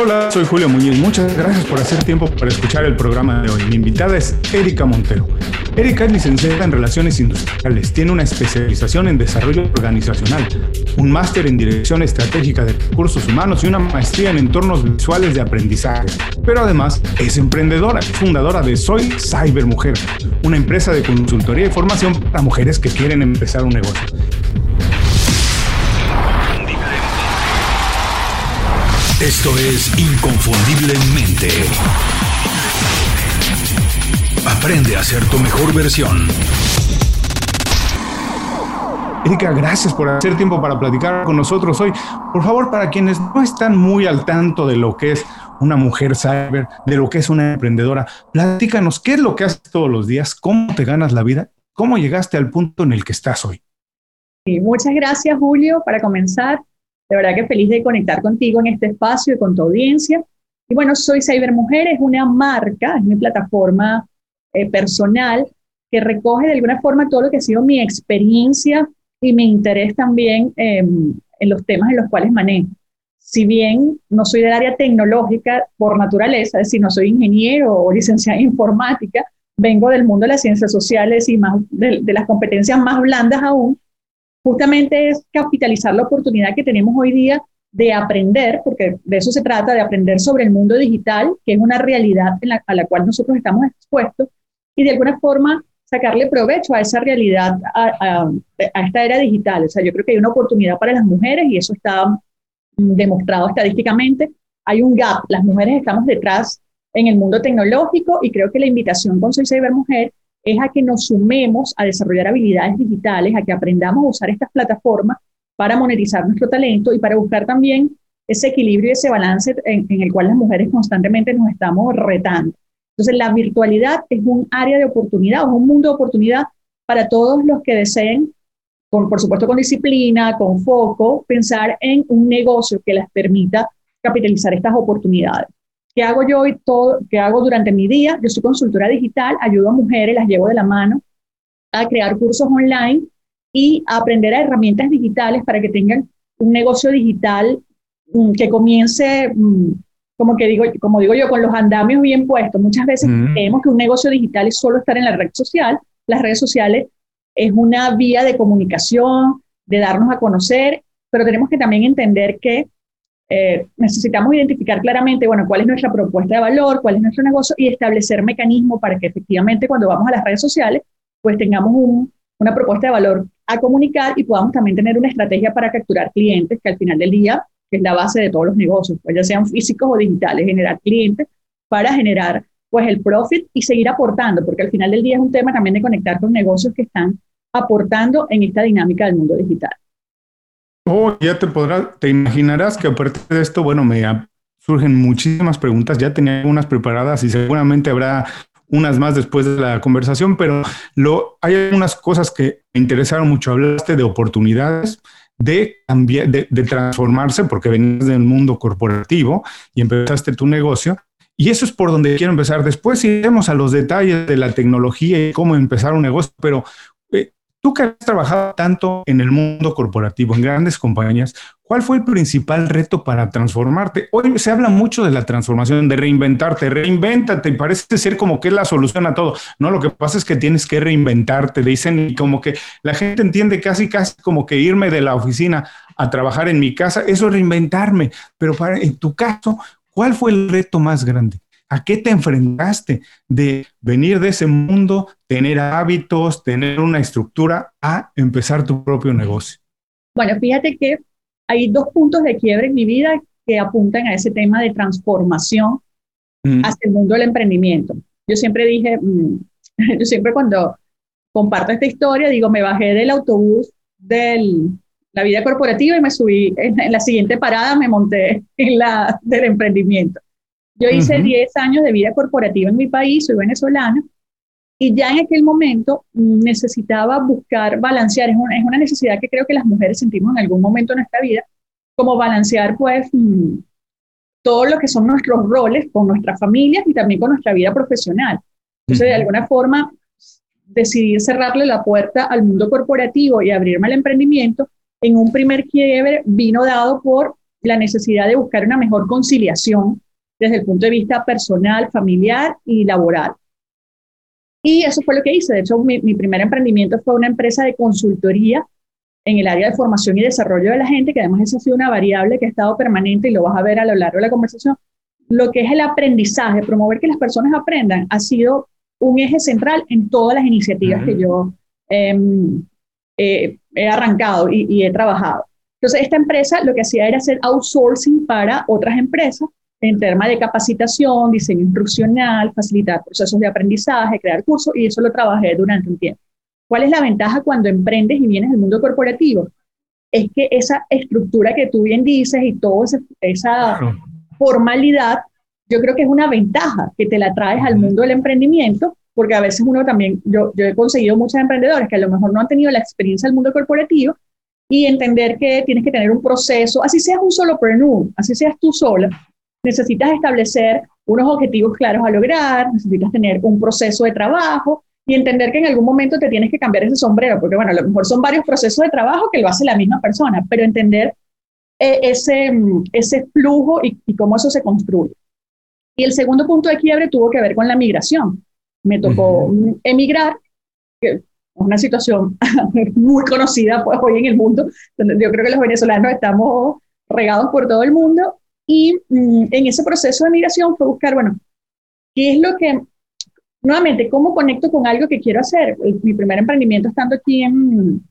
Hola, soy Julio Muñiz. Muchas gracias por hacer tiempo para escuchar el programa de hoy. Mi invitada es Erika Montero. Erika es licenciada en Relaciones Industriales, tiene una especialización en Desarrollo Organizacional, un máster en Dirección Estratégica de Recursos Humanos y una maestría en Entornos Visuales de Aprendizaje. Pero además es emprendedora, fundadora de Soy Cyber Mujer, una empresa de consultoría y formación para mujeres que quieren empezar un negocio. Esto es Inconfundiblemente. Aprende a ser tu mejor versión. Erika, gracias por hacer tiempo para platicar con nosotros hoy. Por favor, para quienes no están muy al tanto de lo que es una mujer cyber, de lo que es una emprendedora, platícanos qué es lo que haces todos los días, cómo te ganas la vida, cómo llegaste al punto en el que estás hoy. Sí, muchas gracias, Julio. Para comenzar, de verdad que feliz de conectar contigo en este espacio y con tu audiencia. Y bueno, soy Cybermujer, es una marca, es mi plataforma eh, personal que recoge de alguna forma todo lo que ha sido mi experiencia y mi interés también em, en los temas en los cuales manejo. Si bien no soy del área tecnológica por naturaleza, es decir, no soy ingeniero o licenciada en informática, vengo del mundo de las ciencias sociales y de las competencias más blandas aún, justamente es capitalizar la oportunidad que tenemos hoy día de aprender, porque de eso se trata, de aprender sobre el mundo digital, que es una realidad a la cual nosotros estamos expuestos, y de alguna forma sacarle provecho a esa realidad, a, esta era digital. O sea, yo creo que hay una oportunidad para las mujeres y eso está mm, demostrado estadísticamente. Hay un gap, las mujeres estamos detrás en el mundo tecnológico y creo que la invitación con Soy Cyber Mujer es a que nos sumemos a desarrollar habilidades digitales, a que aprendamos a usar estas plataformas para monetizar nuestro talento y para buscar también ese equilibrio y ese balance en, el cual las mujeres constantemente nos estamos retando. Entonces, la virtualidad es un área de oportunidad, es un mundo de oportunidad para todos los que deseen, por supuesto con disciplina, con foco, pensar en un negocio que les permita capitalizar estas oportunidades. ¿Qué hago yo y todo, qué hago durante mi día? Yo soy consultora digital, ayudo a mujeres, las llevo de la mano a crear cursos online y a aprender a herramientas digitales para que tengan un negocio digital mm, que comience, mm, como, que digo, como digo yo, con los andamios bien puestos. Muchas veces mm. creemos que un negocio digital es solo estar en la red social. Las redes sociales es una vía de comunicación, de darnos a conocer, pero tenemos que también entender que eh, necesitamos identificar claramente, bueno, cuál es nuestra propuesta de valor, cuál es nuestro negocio y establecer mecanismos para que efectivamente cuando vamos a las redes sociales, pues tengamos una propuesta de valor a comunicar y podamos también tener una estrategia para capturar clientes, que al final del día es la base de todos los negocios, pues ya sean físicos o digitales, generar clientes para generar pues el profit y seguir aportando, porque al final del día es un tema también de conectar con negocios que están aportando en esta dinámica del mundo digital. Oh, ya te podrás, te imaginarás que aparte de esto, bueno, me surgen muchísimas preguntas. Ya tenía algunas preparadas y seguramente habrá unas más después de la conversación, pero lo, hay algunas cosas que me interesaron mucho. Hablaste de oportunidades, de cambiar, de, de transformarse, porque venías del mundo corporativo y empezaste tu negocio. Y eso es por donde quiero empezar. Después iremos a los detalles de la tecnología y cómo empezar un negocio, pero Tú que has trabajado tanto en el mundo corporativo, en grandes compañías, ¿cuál fue el principal reto para transformarte? Hoy se habla mucho de la transformación, de reinventarte, reinvéntate, parece ser como que es la solución a todo. No, lo que pasa es que tienes que reinventarte, dicen, y como que la gente entiende casi, casi como que irme de la oficina a trabajar en mi casa, eso es reinventarme. Pero para, en tu caso, ¿cuál fue el reto más grande? ¿A qué te enfrentaste de venir de ese mundo, tener hábitos, tener una estructura, a empezar tu propio negocio? Bueno, fíjate que hay dos puntos de quiebre en mi vida que apuntan a ese tema de transformación mm. hacia el mundo del emprendimiento. Yo siempre dije, mm, yo siempre cuando comparto esta historia, digo, me bajé del autobús de la vida corporativa y me subí en, en, la siguiente parada, me monté en la del emprendimiento. Yo hice 10 años de vida corporativa en mi país, soy venezolana, y ya en aquel momento necesitaba buscar balancear, es una, es una necesidad que creo que las mujeres sentimos en algún momento de nuestra vida, como balancear pues mm, todo lo que son nuestros roles con nuestras familias y también con nuestra vida profesional. Entonces, de alguna forma, decidir cerrarle la puerta al mundo corporativo y abrirme al emprendimiento, en un primer quiebre vino dado por la necesidad de buscar una mejor conciliación desde el punto de vista personal, familiar y laboral. Y eso fue lo que hice. De hecho, mi, primer emprendimiento fue una empresa de consultoría en el área de formación y desarrollo de la gente, que además esa ha sido una variable que ha estado permanente y lo vas a ver a lo largo de la conversación. Lo que es el aprendizaje, promover que las personas aprendan, ha sido un eje central en todas las iniciativas que yo em, he arrancado y, he trabajado. Entonces, esta empresa lo que hacía era hacer outsourcing para otras empresas en temas de capacitación, diseño instruccional, facilitar procesos de aprendizaje, crear cursos, y eso lo trabajé durante un tiempo. ¿Cuál es la ventaja cuando emprendes y vienes del mundo corporativo? Es que esa estructura que tú bien dices y toda esa formalidad, yo creo que es una ventaja que te la traes al mundo del emprendimiento, porque a veces uno también, yo, yo he conseguido muchos emprendedores que a lo mejor no han tenido la experiencia del mundo corporativo y entender que tienes que tener un proceso, así seas un solo solopreneur, así seas tú sola, necesitas establecer unos objetivos claros a lograr, necesitas tener un proceso de trabajo y entender que en algún momento te tienes que cambiar ese sombrero, porque bueno, a lo mejor son varios procesos de trabajo que lo hace la misma persona, pero entender eh, ese, ese flujo y, y, cómo eso se construye. Y el segundo punto de quiebre tuvo que ver con la migración. Me tocó emigrar, que es una situación muy conocida pues, hoy en el mundo, donde yo creo que los venezolanos estamos regados por todo el mundo y mm, en ese proceso de migración fue buscar, bueno, ¿qué es lo que, nuevamente, cómo conecto con algo que quiero hacer? mi primer emprendimiento estando aquí en,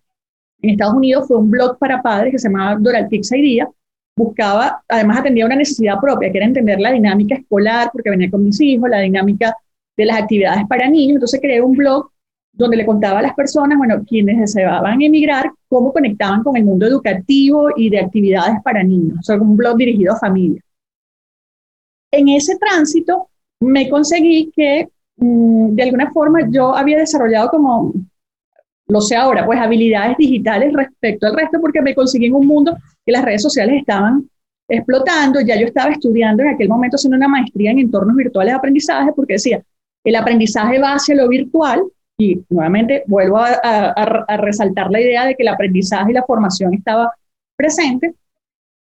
Estados Unidos fue un blog para padres que se llamaba Doralpix Idea. Buscaba, además atendía una necesidad propia, que era entender la dinámica escolar, porque venía con mis hijos, la dinámica de las actividades para niños. Entonces creé un blog donde le contaba a las personas, bueno, quienes deseaban emigrar, cómo conectaban con el mundo educativo y de actividades para niños, o sea, un blog dirigido a familias. En ese tránsito me conseguí que mm, de alguna forma yo había desarrollado como, lo sé ahora, pues habilidades digitales respecto al resto, porque me conseguí en un mundo que las redes sociales estaban explotando, ya yo estaba estudiando en aquel momento haciendo una maestría en entornos virtuales de aprendizaje, porque decía, el aprendizaje va hacia lo virtual, y nuevamente vuelvo a, resaltar la idea de que el aprendizaje y la formación estaba presente.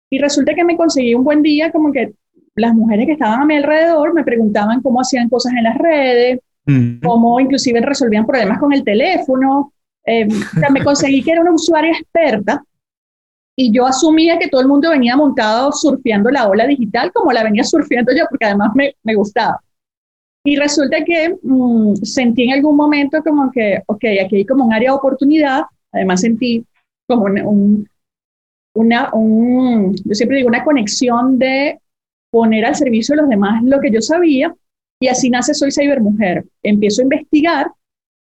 Y resulta que me conseguí un buen día como que las mujeres que estaban a mi alrededor me preguntaban cómo hacían cosas en las redes, cómo inclusive resolvían problemas con el teléfono. Eh, me conseguí que era una usuaria experta y yo asumía que todo el mundo venía montado surfeando la ola digital como la venía surfeando yo, porque además me, me gustaba. Y resulta que mm, sentí en algún momento como que, ok, aquí hay como un área de oportunidad, además sentí como un, una, un, yo siempre digo, una conexión de poner al servicio de los demás lo que yo sabía, y así nace Soy Cybermujer. Empiezo a investigar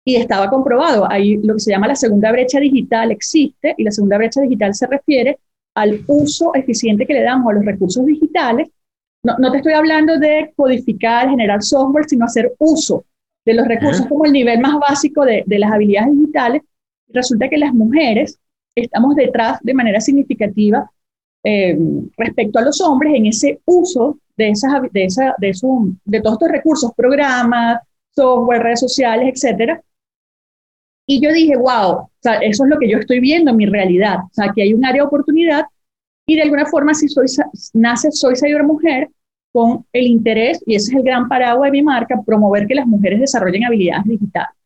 y estaba comprobado, ahí lo que se llama la segunda brecha digital existe, y la segunda brecha digital se refiere al uso eficiente que le damos a los recursos digitales no, te estoy hablando de codificar, generar software, sino hacer uso de los recursos como el nivel más básico de, las habilidades digitales. Resulta que las mujeres estamos detrás de manera significativa eh, respecto a los hombres en ese uso de, esas, de, esa, de, de todos estos recursos, programas, software, redes sociales, etcétera. Y yo dije, wow, eso es lo que yo estoy viendo en mi realidad. O sea, que hay un área de oportunidad y de alguna forma, si nace Soy Mujer con el interés, y ese es el gran paraguas de mi marca, promover que las mujeres desarrollen habilidades digitales.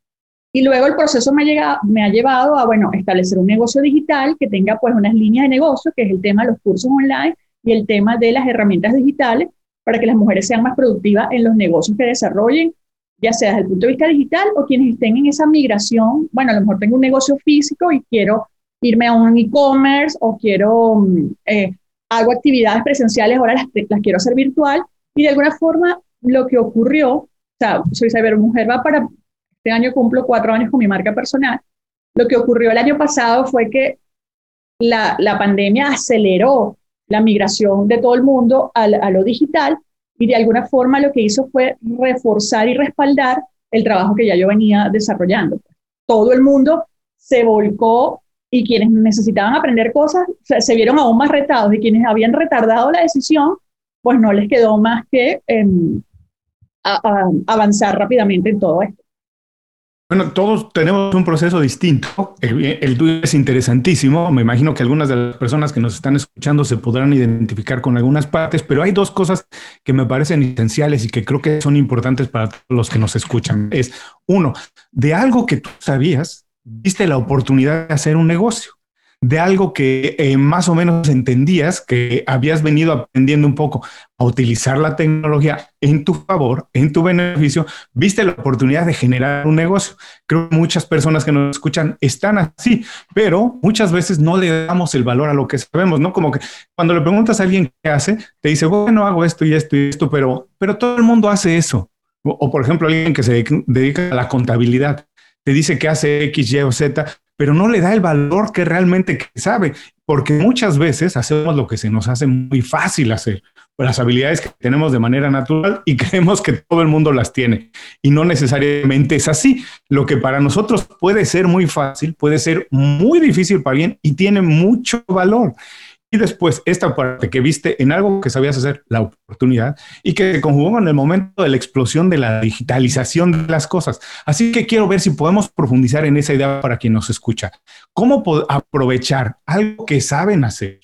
Y luego el proceso me ha, llegado, me ha llevado a, bueno, establecer un negocio digital que tenga pues unas líneas de negocio, que es el tema de los cursos online y el tema de las herramientas digitales, para que las mujeres sean más productivas en los negocios que desarrollen, ya sea desde el punto de vista digital o quienes estén en esa migración, bueno, a lo mejor tengo un negocio físico y quiero irme a un e-commerce o quiero, mm, eh, hago actividades presenciales, ahora las, las, quiero hacer virtual. Y de alguna forma lo que ocurrió, o sea, soy Mujer va para, este año cumplo cuatro años con mi marca personal. Lo que ocurrió el año pasado fue que la, la pandemia aceleró la migración de todo el mundo a, a lo digital y de alguna forma lo que hizo fue reforzar y respaldar el trabajo que ya yo venía desarrollando. Todo el mundo se volcó y quienes necesitaban aprender cosas se, vieron aún más retados y quienes habían retardado la decisión, pues no les quedó más que em, avanzar rápidamente en todo esto. Bueno, todos tenemos un proceso distinto. El, tuyo es interesantísimo. Me imagino que algunas de las personas que nos están escuchando se podrán identificar con algunas partes, pero hay dos cosas que me parecen esenciales y que creo que son importantes para los que nos escuchan. Es uno, de algo que tú sabías, viste la oportunidad de hacer un negocio de algo que eh, más o menos entendías, que habías venido aprendiendo un poco a utilizar la tecnología en tu favor, en tu beneficio, viste la oportunidad de generar un negocio. Creo que muchas personas que nos escuchan están así, pero muchas veces no le damos el valor a lo que sabemos, ¿no? Como que cuando le preguntas a alguien qué hace, te dice, bueno, hago esto y esto y esto, pero, pero todo el mundo hace eso. O, o por ejemplo, alguien que se dedica a la contabilidad te dice que hace X, Y o Z, pero no le da el valor que realmente sabe, porque muchas veces hacemos lo que se nos hace muy fácil hacer, las habilidades que tenemos de manera natural y creemos que todo el mundo las tiene. Y no necesariamente es así. Lo que para nosotros puede ser muy fácil, puede ser muy difícil para alguien y tiene mucho valor. Y después, esta parte que viste en algo que sabías hacer, la oportunidad, y que se conjugó en el momento de la explosión de la digitalización de las cosas. Así que quiero ver si podemos profundizar en esa idea para quien nos escucha. ¿Cómo aprovechar algo que saben hacer?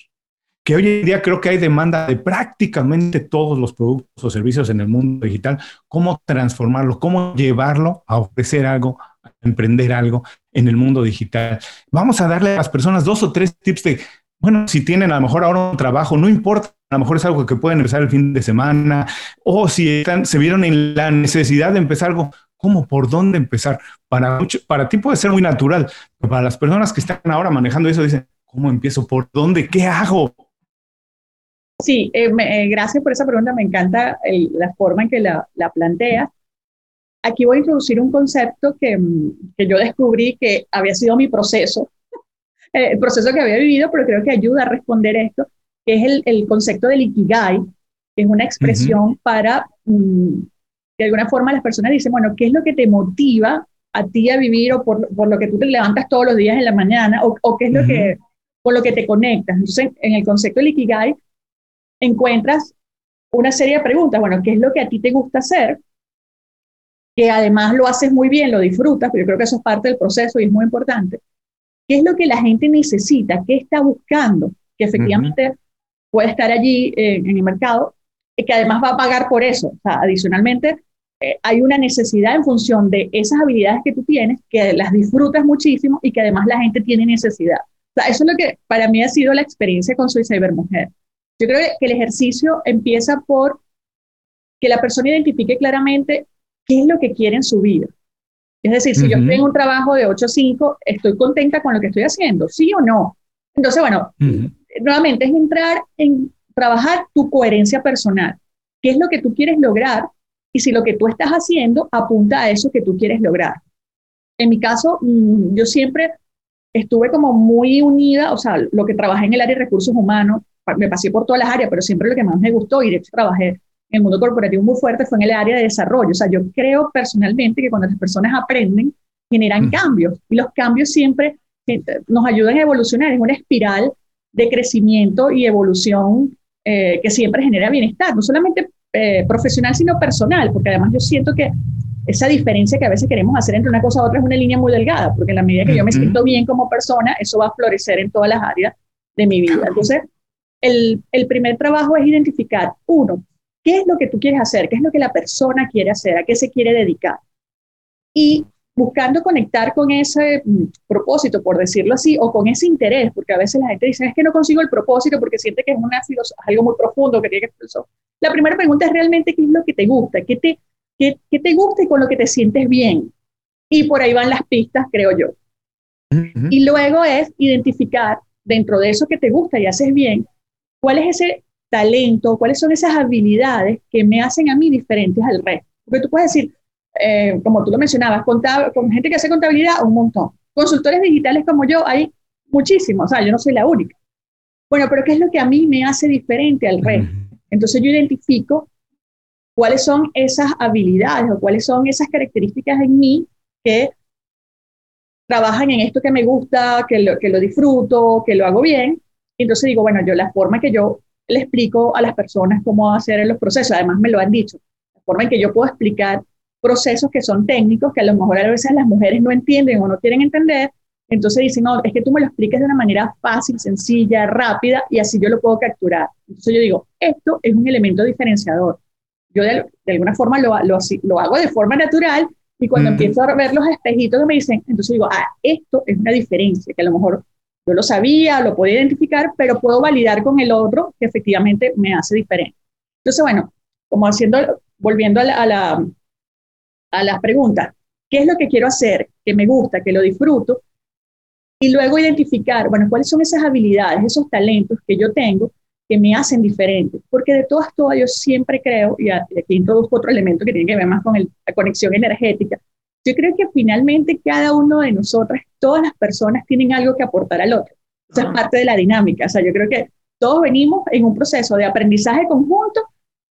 Que hoy en día creo que hay demanda de prácticamente todos los productos o servicios en el mundo digital. ¿Cómo transformarlo? ¿Cómo llevarlo a ofrecer algo, a emprender algo en el mundo digital? Vamos a darle a las personas dos o tres tips de bueno, si tienen a lo mejor ahora un trabajo, no importa, a lo mejor es algo que pueden empezar el fin de semana, o si están, se vieron en la necesidad de empezar algo, ¿cómo? ¿Por dónde empezar? Para, mucho, para ti puede ser muy natural, pero para las personas que están ahora manejando eso, dicen, ¿cómo empiezo? ¿Por dónde? ¿Qué hago? Sí, eh, eh, gracias por esa pregunta, me encanta la forma en que la, la planteas. Aquí voy a introducir un concepto que, que yo descubrí que había sido mi proceso el proceso que había vivido, pero creo que ayuda a responder esto, que es el, el concepto del ikigai, que es una expresión para, mm, de alguna forma las personas dicen, bueno, ¿qué es lo que te motiva a ti a vivir o por, por lo que tú te levantas todos los días en la mañana o, o qué es lo que, con lo que te conectas? Entonces, en el concepto del ikigai encuentras una serie de preguntas, bueno, ¿qué es lo que a ti te gusta hacer? Que además lo haces muy bien, lo disfrutas, pero yo creo que eso es parte del proceso y es muy importante qué es lo que la gente necesita, qué está buscando, que efectivamente puede estar allí eh, en el mercado y que además va a pagar por eso. O sea, adicionalmente, eh, hay una necesidad en función de esas habilidades que tú tienes, que las disfrutas muchísimo y que además la gente tiene necesidad. O sea, eso es lo que para mí ha sido la experiencia con Soy Mujer. Yo creo que el ejercicio empieza por que la persona identifique claramente qué es lo que quiere en su vida. Es decir, si yo tengo un trabajo de 8 a 5, ¿estoy contenta con lo que estoy haciendo? ¿Sí o no? Entonces, bueno, nuevamente es entrar en trabajar tu coherencia personal. ¿Qué es lo que tú quieres lograr? Y si lo que tú estás haciendo apunta a eso que tú quieres lograr. En mi caso, mm, yo siempre estuve como muy unida, o sea, lo que trabajé en el área de recursos humanos, me pasé por todas las áreas, pero siempre lo que más me gustó, y de hecho trabajé en el mundo corporativo muy fuerte fue en el área de desarrollo. O sea, yo creo personalmente que cuando las personas aprenden, generan mm. cambios y los cambios siempre eh, nos ayudan a evolucionar. Es una espiral de crecimiento y evolución eh, que siempre genera bienestar, no solamente eh, profesional, sino personal, porque además yo siento que esa diferencia que a veces queremos hacer entre una cosa a otra es una línea muy delgada, porque en la medida que yo me siento bien como persona, eso va a florecer en todas las áreas de mi vida. Entonces, el, el primer trabajo es identificar, uno, ¿Qué es lo que tú quieres hacer? ¿Qué es lo que la persona quiere hacer? ¿A qué se quiere dedicar? Y buscando conectar con ese mm, propósito, por decirlo así, o con ese interés, porque a veces la gente dice, es que no consigo el propósito porque siente que es una algo muy profundo que tiene que expresar. La primera pregunta es realmente qué es lo que te gusta, qué te, qué, qué te gusta y con lo que te sientes bien. Y por ahí van las pistas, creo yo. Y luego es identificar dentro de eso que te gusta y haces bien, cuál es ese talento, cuáles son esas habilidades que me hacen a mí diferentes al resto. Porque tú puedes decir, eh, como tú lo mencionabas, con gente que hace contabilidad, un montón. Consultores digitales como yo, hay muchísimos, o sea, yo no soy la única. Bueno, pero ¿qué es lo que a mí me hace diferente al resto? Entonces yo identifico cuáles son esas habilidades o cuáles son esas características en mí que trabajan en esto que me gusta, que lo, que lo disfruto, que lo hago bien. Entonces digo, bueno, yo la forma que yo le explico a las personas cómo hacer los procesos. Además, me lo han dicho. La forma en que yo puedo explicar procesos que son técnicos que a lo mejor a veces las mujeres no entienden o no quieren entender. Entonces dicen, no, es que tú me lo expliques de una manera fácil, sencilla, rápida y así yo lo puedo capturar. Entonces yo digo, esto es un elemento diferenciador. Yo de, alguna forma lo, lo, lo, hago de forma natural y cuando empiezo a ver los espejitos que me dicen, entonces digo, ah, esto es una diferencia, que a lo mejor yo lo sabía, lo puedo identificar, pero puedo validar con el otro que efectivamente me hace diferente. Entonces, bueno, como haciendo, volviendo a la, a la, a la pregunta, ¿qué es lo que quiero hacer? Que me gusta, que lo disfruto. Y luego identificar, bueno, cuáles son esas habilidades, esos talentos que yo tengo que me hacen diferente. Porque de todas, todas, yo siempre creo, y aquí introduzco otro elemento que tiene que ver más con la conexión energética, yo creo que finalmente cada uno de nosotras, todas las personas tienen algo que aportar al otro. Eso es parte de la dinámica. O sea, yo creo que todos venimos en un proceso de aprendizaje conjunto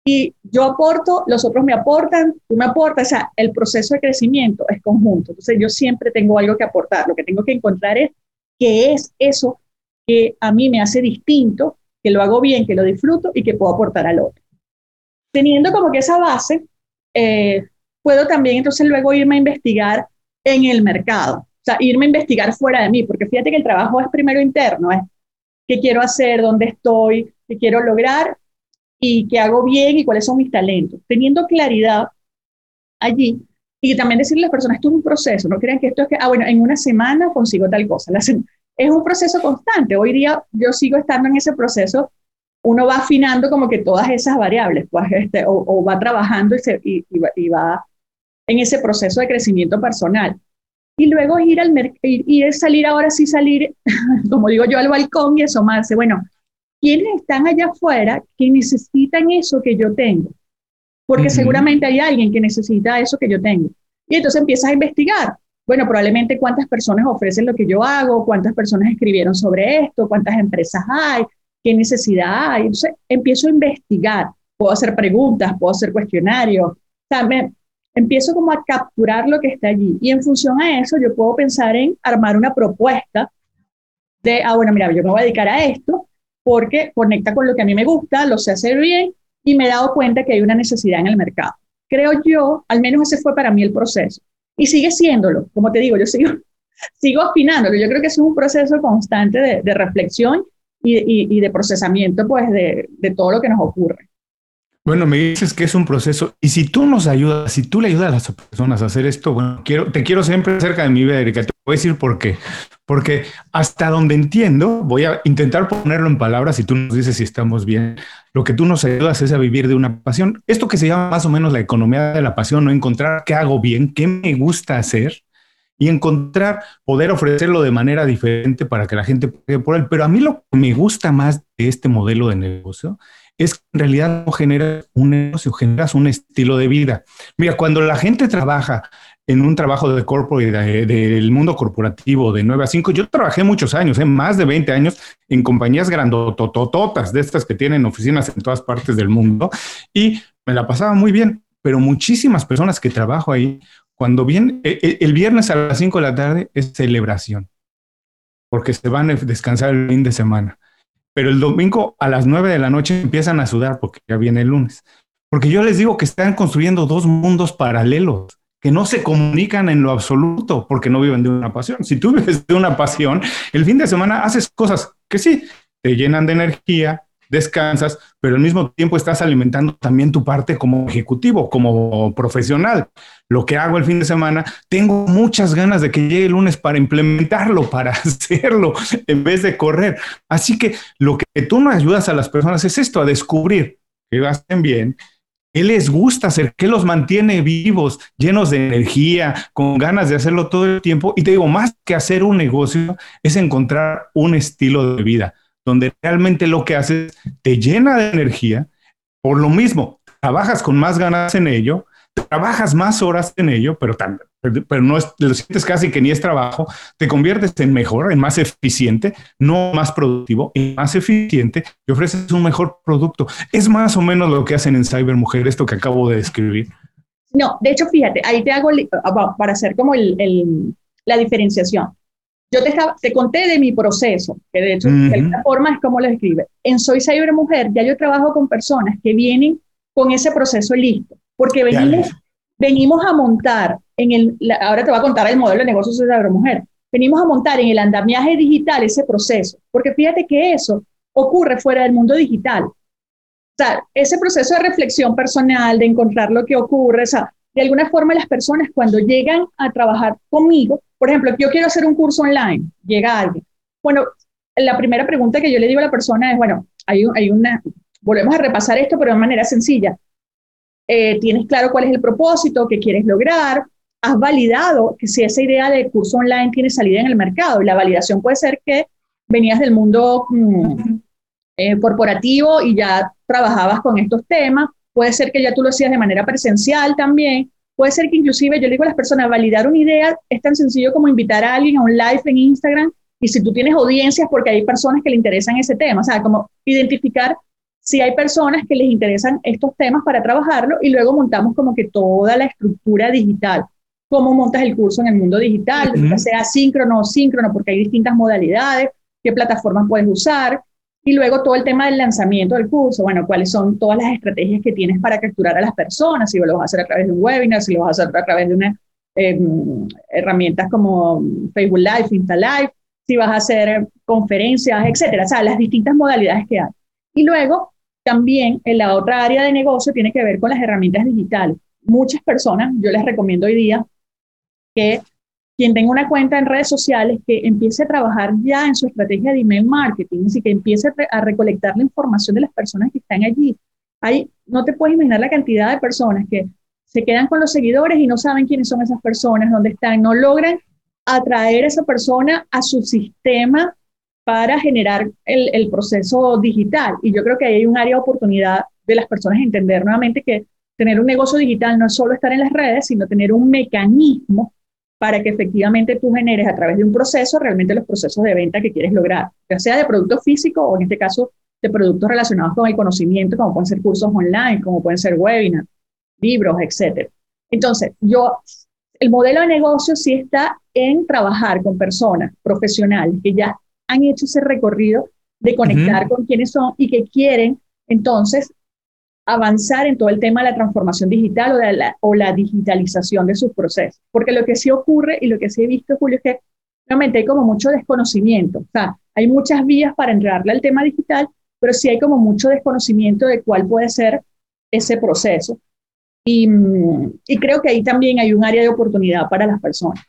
y yo aporto, los otros me aportan, tú me aportas. O sea, el proceso de crecimiento es conjunto. Entonces, yo siempre tengo algo que aportar. Lo que tengo que encontrar es qué es eso que a mí me hace distinto, que lo hago bien, que lo disfruto y que puedo aportar al otro. Teniendo como que esa base, eh, puedo también entonces luego irme a investigar en el mercado, o sea, irme a investigar fuera de mí, porque fíjate que el trabajo es primero interno, es qué quiero hacer, dónde estoy, qué quiero lograr y qué hago bien y cuáles son mis talentos. Teniendo claridad allí y también decirle a las personas, esto es un proceso, no crean que esto es que, ah, bueno, en una semana consigo tal cosa. es un proceso constante. Hoy día yo sigo estando en ese proceso uno va afinando como que todas esas variables, pues, este, o, va trabajando y, se, y, va en ese proceso de crecimiento personal. Y luego ir al y es salir ahora sí salir, como digo yo, al balcón y asomarse. Bueno, ¿quiénes están allá afuera que necesitan eso que yo tengo? Porque seguramente hay alguien que necesita eso que yo tengo. Y entonces empiezas a investigar. Bueno, probablemente cuántas personas ofrecen lo que yo hago, cuántas personas escribieron sobre esto, cuántas empresas hay, qué necesidad hay. Entonces empiezo a investigar. Puedo hacer preguntas, puedo hacer cuestionarios. O sea, me, empiezo como a capturar lo que está allí. Y en función a eso, yo puedo pensar en armar una propuesta de, ah, bueno, mira, yo me voy a dedicar a esto porque conecta con lo que a mí me gusta, lo sé hacer bien y me he dado cuenta que hay una necesidad en el mercado. Creo yo, al menos ese fue para mí el proceso. Y sigue siéndolo, como te digo, yo sigo, sigo afinándolo. Yo creo que es un proceso constante de, reflexión y, y, de procesamiento pues, de, de todo lo que nos ocurre. Bueno, me dices que es un proceso y si tú nos ayudas, si tú le ayudas a las personas a hacer esto, bueno, quiero, te quiero siempre cerca de mi vida, Erika. Te voy a decir por qué. Porque hasta donde entiendo, voy a intentar ponerlo en palabras y tú nos dices si estamos bien. Lo que tú nos ayudas es a vivir de una pasión. Esto que se llama más o menos la economía de la pasión, no encontrar qué hago bien, qué me gusta hacer y encontrar, poder ofrecerlo de manera diferente para que la gente pague por él. Pero a mí lo que me gusta más de este modelo de negocio es que en realidad no generas un negocio, generas un estilo de vida. Mira, cuando la gente trabaja en un trabajo de corporate, del mundo corporativo de 9 a 5, yo trabajé muchos años, ¿eh? más de 20 años en compañías grandototototas, de estas que tienen oficinas en todas partes del mundo, y me la pasaba muy bien, pero muchísimas personas que trabajo ahí, cuando vienen, e, e, el viernes a las 5 de la tarde es celebración, porque se van a descansar el fin de semana pero el domingo a las nueve de la noche empiezan a sudar porque ya viene el lunes. Porque yo les digo que están construyendo dos mundos paralelos que no se comunican en lo absoluto porque no viven de una pasión. Si tú vives de una pasión, el fin de semana haces cosas que sí, te llenan de energía, descansas, pero al mismo tiempo estás alimentando también tu parte como ejecutivo, como profesional. Lo que hago el fin de semana, tengo muchas ganas de que llegue el lunes para implementarlo, para hacerlo, en vez de correr. Así que lo que tú nos ayudas a las personas es esto, a descubrir que hacen bien, qué les gusta hacer, qué los mantiene vivos, llenos de energía, con ganas de hacerlo todo el tiempo. Y te digo, más que hacer un negocio, es encontrar un estilo de vida donde realmente lo que haces te llena de energía, por lo mismo, trabajas con más ganas en ello, trabajas más horas en ello, pero, pero no es, lo sientes casi que ni es trabajo, te conviertes en mejor, en más eficiente, no más productivo, en más eficiente y ofreces un mejor producto. Es más o menos lo que hacen en Cyber Mujer, esto que acabo de describir. No, de hecho, fíjate, ahí te hago ah, para hacer como la diferenciación. Yo te, te conté de mi proceso, que de hecho, de alguna forma es como lo escribe. En Soy Cyber Mujer, ya yo trabajo con personas que vienen con ese proceso listo, porque venimos, venimos a montar en el, ahora te voy a contar el modelo de negocios de la mujer, venimos a montar en el andamiaje digital ese proceso, porque fíjate que eso ocurre fuera del mundo digital. O sea, ese proceso de reflexión personal, de encontrar lo que ocurre, o sea, de alguna forma las personas cuando llegan a trabajar conmigo, por ejemplo, yo quiero hacer un curso online, llega alguien. Bueno, la primera pregunta que yo le digo a la persona es, bueno, hay, hay una, volvemos a repasar esto, pero de manera sencilla. Eh, ¿Tienes claro cuál es el propósito que quieres lograr? ¿Has validado que si esa idea de curso online tiene salida en el mercado? Y la validación puede ser que venías del mundo mm, eh, corporativo y ya trabajabas con estos temas. Puede ser que ya tú lo hacías de manera presencial también. Puede ser que inclusive yo le digo a las personas, validar una idea es tan sencillo como invitar a alguien a un live en Instagram y si tú tienes audiencias porque hay personas que le interesan ese tema, o sea, como identificar si hay personas que les interesan estos temas para trabajarlo y luego montamos como que toda la estructura digital. Cómo montas el curso en el mundo digital, sea síncrono o síncrono, porque hay distintas modalidades, qué plataformas puedes usar, y luego todo el tema del lanzamiento del curso, bueno, cuáles son todas las estrategias que tienes para capturar a las personas, si lo vas a hacer a través de un webinar, si lo vas a hacer a través de una, em, herramientas como Facebook Live, Insta Live, si vas a hacer conferencias, etcétera, o sea, las distintas modalidades que hay. Y luego, también en la otra área de negocio tiene que ver con las herramientas digitales. Muchas personas, yo les recomiendo hoy día que quien tenga una cuenta en redes sociales, que empiece a trabajar ya en su estrategia de email marketing, así que empiece a recolectar la información de las personas que están allí. Hay, no te puedes imaginar la cantidad de personas que se quedan con los seguidores y no saben quiénes son esas personas, dónde están, no logran atraer a esa persona a su sistema para generar el, el, proceso digital. Y yo creo que ahí hay un área de oportunidad de las personas entender nuevamente que tener un negocio digital no es solo estar en las redes, sino tener un mecanismo para que efectivamente tú generes a través de un proceso realmente los procesos de venta que quieres lograr, ya sea de producto físico o en este caso de productos relacionados con el conocimiento, como pueden ser cursos online, como pueden ser webinars, libros, etc. Entonces, yo, el modelo de negocio sí está en trabajar con personas profesionales que ya han hecho ese recorrido de conectar con quienes son y que quieren entonces avanzar en todo el tema de la transformación digital o, de la, o la digitalización de sus procesos. Porque lo que sí ocurre y lo que sí he visto, Julio, es que realmente hay como mucho desconocimiento. O sea, hay muchas vías para entrarle al tema digital, pero sí hay como mucho desconocimiento de cuál puede ser ese proceso. Y, y creo que ahí también hay un área de oportunidad para las personas.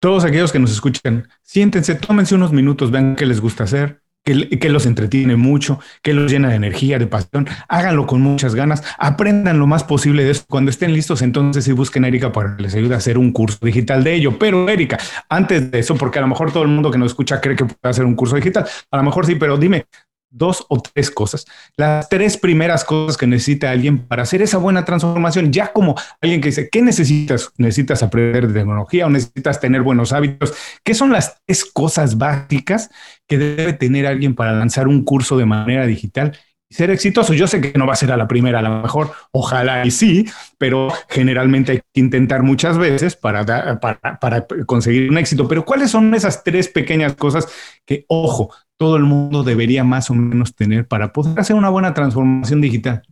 Todos aquellos que nos escuchan, siéntense, tómense unos minutos, vean qué les gusta hacer, que, los entretiene mucho, que los llena de energía, de pasión. Háganlo con muchas ganas, aprendan lo más posible de eso. Cuando estén listos, entonces sí busquen a Erika para que les ayude a hacer un curso digital de ello. Pero Erika, antes de eso, porque a lo mejor todo el mundo que nos escucha cree que puede hacer un curso digital, a lo mejor sí, pero dime, dos o tres cosas. Las tres primeras cosas que necesita alguien para hacer esa buena transformación, ya como alguien que dice, ¿qué necesitas? ¿Necesitas aprender de tecnología o necesitas tener buenos hábitos? ¿Qué son las tres cosas básicas que debe tener alguien para lanzar un curso de manera digital? y Ser exitoso, yo sé que no va a ser a la primera, a lo mejor, ojalá y sí, pero generalmente hay que intentar muchas veces para, para, para conseguir un éxito. Pero ¿cuáles son esas tres pequeñas cosas que, ojo, todo el mundo debería más o menos tener para poder hacer una buena transformación digital?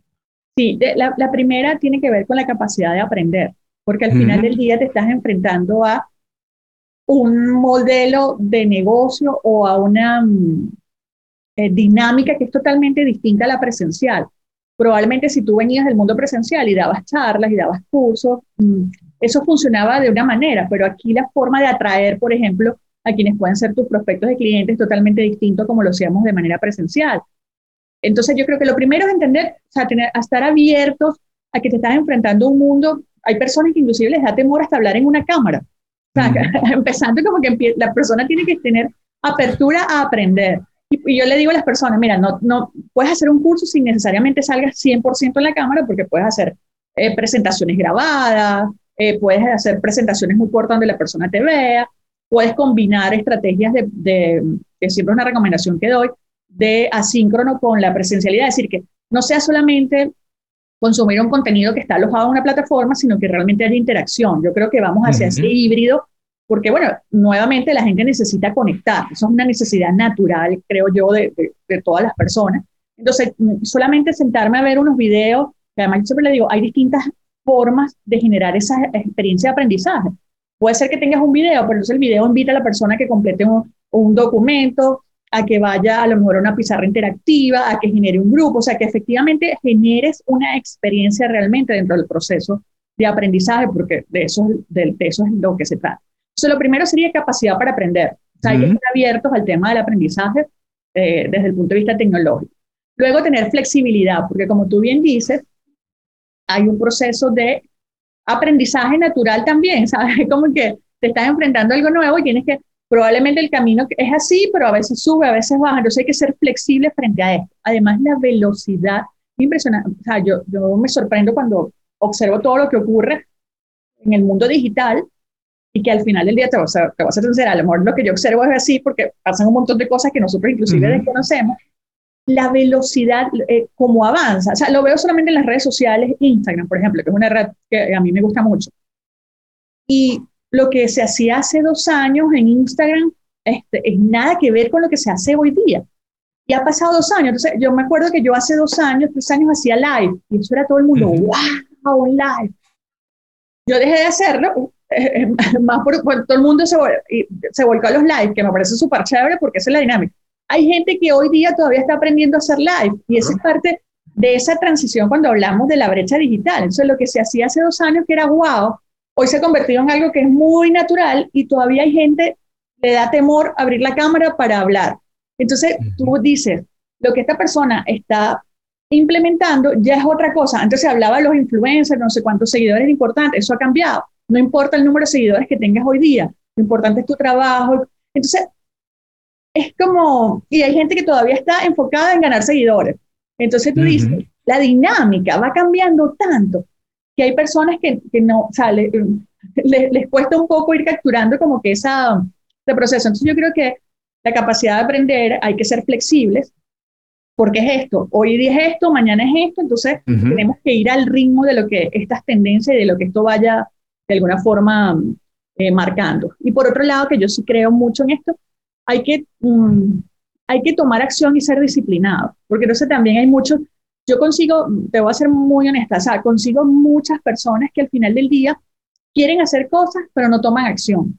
Sí, la, primera tiene que ver con la capacidad de aprender, porque al final del día te estás enfrentando a un modelo de negocio o a una mm, eh, dinámica que es totalmente distinta a la presencial. Probablemente si tú venías del mundo presencial y dabas charlas y dabas cursos, mm, eso funcionaba de una manera, pero aquí la forma de atraer, por ejemplo, a quienes pueden ser tus prospectos de clientes totalmente distinto como lo hacíamos de manera presencial. Entonces yo creo que lo primero es entender, o sea, tener, a estar abiertos a que te estás enfrentando a un mundo. Hay personas que inclusive les da temor hasta hablar en una cámara. O sea, empezando como que la persona tiene que tener apertura a aprender. Y, yo le digo a las personas, mira, no, no puedes hacer un curso sin necesariamente salgas 100% en la cámara porque puedes hacer eh, presentaciones grabadas, eh, puedes hacer presentaciones muy cortas donde la persona te vea, puedes combinar estrategias de, que siempre es una recomendación que doy, de asíncrono con la presencialidad, es decir, que no sea solamente consumir un contenido que está alojado en una plataforma, sino que realmente haya interacción. Yo creo que vamos hacia ese híbrido, porque bueno, nuevamente la gente necesita conectar, eso es una necesidad natural, creo yo, de, de, todas las personas. Entonces, solamente sentarme a ver unos videos, que además yo siempre le digo, hay distintas formas de generar esa experiencia de aprendizaje. Puede ser que tengas un video, pero entonces el video invita a la persona a que complete un, un documento, a que vaya a lo mejor a una pizarra interactiva, a que genere un grupo, o sea, que efectivamente generes una experiencia realmente dentro del proceso de aprendizaje, porque de eso, de, eso es lo que se trata. Entonces, lo primero sería capacidad para aprender. O sea, hay que estar abiertos al tema del aprendizaje eh, desde el punto de vista tecnológico. Luego, tener flexibilidad, porque como tú bien dices, hay un proceso de aprendizaje natural también, ¿sabes? Como que te estás enfrentando a algo nuevo y tienes que probablemente el camino es así, pero a veces sube, a veces baja, entonces hay que ser flexible frente a esto. Además, la velocidad impresionante. O sea, yo, yo me sorprendo cuando observo todo lo que ocurre en el mundo digital y que al final del día te vas a, te vas a sincera, a lo mejor lo que yo observo es así porque pasan un montón de cosas que nosotros inclusive desconocemos. La velocidad, eh, como avanza, o sea, lo veo solamente en las redes sociales, Instagram, por ejemplo, que es una red que a mí me gusta mucho. Y lo que se hacía hace dos años en Instagram este, es nada que ver con lo que se hace hoy día. Y ha pasado dos años. Entonces, yo me acuerdo que yo hace dos años, tres años hacía live y eso era todo el mundo, wow, un live. Yo dejé de hacerlo, eh, más por, todo el mundo se, se volcó a los live, que me parece súper chévere porque esa es la dinámica. Hay gente que hoy día todavía está aprendiendo a hacer live y esa es parte de esa transición cuando hablamos de la brecha digital. Entonces, lo que se hacía hace dos años que era wow, hoy se ha convertido en algo que es muy natural y todavía hay gente que le da temor abrir la cámara para hablar. Entonces, tú dices, lo que esta persona está implementando ya es otra cosa. Antes se hablaba de los influencers, no sé cuántos seguidores importantes, eso ha cambiado. No importa el número de seguidores que tengas hoy día, lo importante es tu trabajo. Entonces, es como, y hay gente que todavía está enfocada en ganar seguidores. Entonces tú dices, la dinámica va cambiando tanto que hay personas que, que no, o sea, les, cuesta un poco ir capturando como que esa, ese proceso. Entonces yo creo que la capacidad de aprender hay que ser flexibles, porque es esto, hoy día es esto, mañana es esto, entonces tenemos que ir al ritmo de lo que estas tendencias y de lo que esto vaya de alguna forma eh, marcando. Y por otro lado, que yo sí creo mucho en esto, hay que, mm, hay que tomar acción y ser disciplinado, porque entonces también hay muchos yo consigo, te voy a ser muy honesta, o sea, consigo muchas personas que al final del día quieren hacer cosas, pero no toman acción.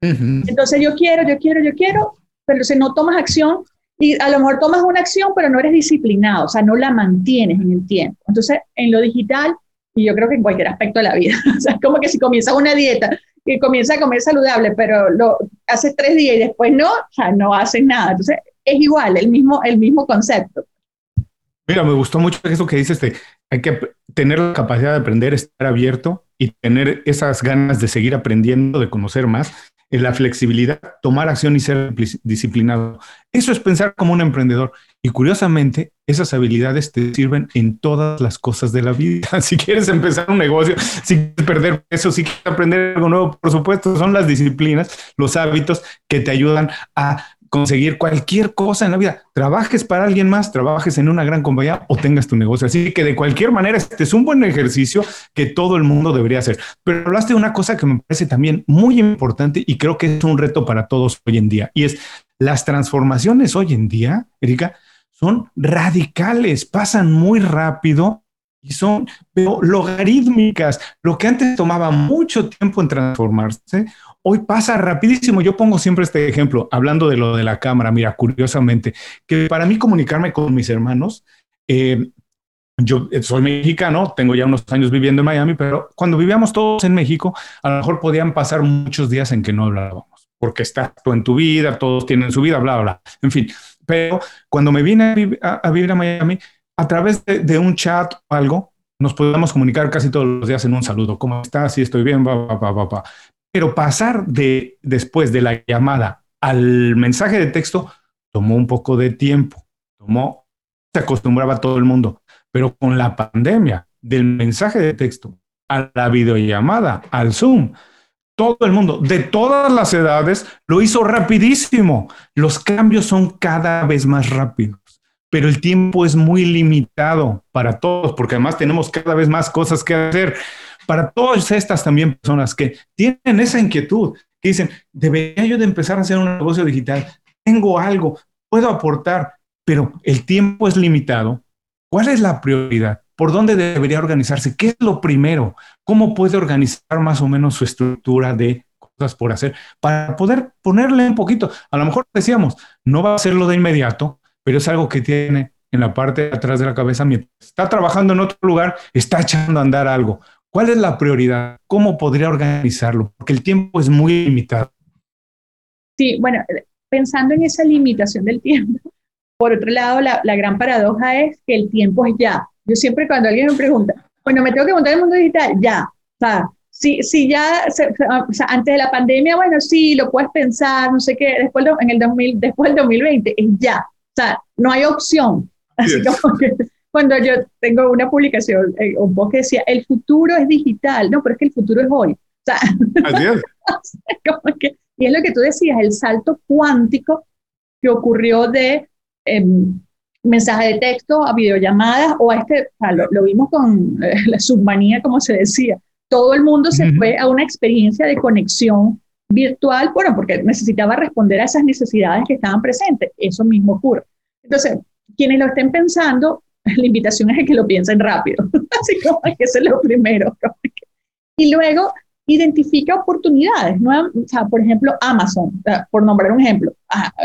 Entonces yo quiero, yo quiero, yo quiero, pero si no tomas acción y a lo mejor tomas una acción, pero no eres disciplinado, o sea, no la mantienes en el tiempo. Entonces, en lo digital, y yo creo que en cualquier aspecto de la vida, o sea, es como que si comienzas una dieta y comienzas a comer saludable, pero lo haces tres días y después no, sea, no haces nada. Entonces, es igual, el mismo, el mismo concepto. Mira, me gustó mucho eso que dices de hay que tener la capacidad de aprender, estar abierto y tener esas ganas de seguir aprendiendo, de conocer más, en la flexibilidad, tomar acción y ser disciplinado. Eso es pensar como un emprendedor. Y curiosamente, esas habilidades te sirven en todas las cosas de la vida. Si quieres empezar un negocio, si quieres perder peso, si quieres aprender algo nuevo, por supuesto, son las disciplinas, los hábitos que te ayudan a conseguir cualquier cosa en la vida. Trabajes para alguien más, trabajes en una gran compañía o tengas tu negocio. Así que de cualquier manera, este es un buen ejercicio que todo el mundo debería hacer. Pero hablaste de una cosa que me parece también muy importante y creo que es un reto para todos hoy en día. Y es las transformaciones hoy en día, Erika, son radicales, pasan muy rápido y son logarítmicas. Lo que antes tomaba mucho tiempo en transformarse, hoy pasa rapidísimo. Yo pongo siempre este ejemplo, hablando de lo de la cámara, mira, curiosamente, que para mí comunicarme con mis hermanos, eh, yo soy mexicano, tengo ya unos años viviendo en Miami, pero cuando vivíamos todos en México, a lo mejor podían pasar muchos días en que no hablábamos, porque estás tú en tu vida, todos tienen su vida, bla, bla, en fin. Pero cuando me vine a, vivir a Miami, a través de, un chat o algo, nos podíamos comunicar casi todos los días en un saludo. ¿Cómo estás? Sí, estoy bien, va, va. Pero pasar de después de la llamada al mensaje de texto tomó un poco de tiempo, tomó, se acostumbraba todo el mundo, pero con la pandemia del mensaje de texto a la videollamada, al Zoom, todo el mundo, de todas las edades, lo hizo rapidísimo. Los cambios son cada vez más rápidos, pero el tiempo es muy limitado para todos, porque además tenemos cada vez más cosas que hacer para todas estas también personas que tienen esa inquietud, que dicen, debería yo de empezar a hacer un negocio digital, tengo algo, puedo aportar, pero el tiempo es limitado ¿Cuál es la prioridad? ¿Por dónde debería organizarse? ¿Qué es lo primero? ¿Cómo puede organizar más o menos su estructura de cosas por hacer para poder ponerle un poquito? A lo mejor decíamos, no va a hacerlo de inmediato, pero es algo que tiene en la parte de atrás de la cabeza mientras está trabajando en otro lugar, está echando a andar algo. ¿Cuál es la prioridad? ¿Cómo podría organizarlo? Porque el tiempo es muy limitado. Sí, bueno, pensando en esa limitación del tiempo, por otro lado, la, la, gran paradoja es que el tiempo es ya. Yo siempre cuando alguien me pregunta, bueno, me tengo que montar el mundo digital, ya. O sea, si, si ya, o sea, antes de la pandemia, bueno, sí, lo puedes pensar, no sé qué, después en el 2000, después del 2020, es ya. O sea, no hay opción. Así como que cuando yo tengo una publicación, eh, un post que decía, el futuro es digital, no, pero es que el futuro es hoy. O sea, como que, y es lo que tú decías, el salto cuántico que ocurrió de eh, mensaje de texto a videollamadas o a este, o sea, lo, vimos con eh, la submanía, como se decía. Todo el mundo se fue a una experiencia de conexión virtual, bueno, porque necesitaba responder a esas necesidades que estaban presentes. Eso mismo ocurre. Entonces, quienes lo estén pensando, la invitación es a que lo piensen rápido. Así como que eso es lo primero. Y luego, identifica oportunidades. ¿no? O sea, por ejemplo, Amazon, por nombrar un ejemplo.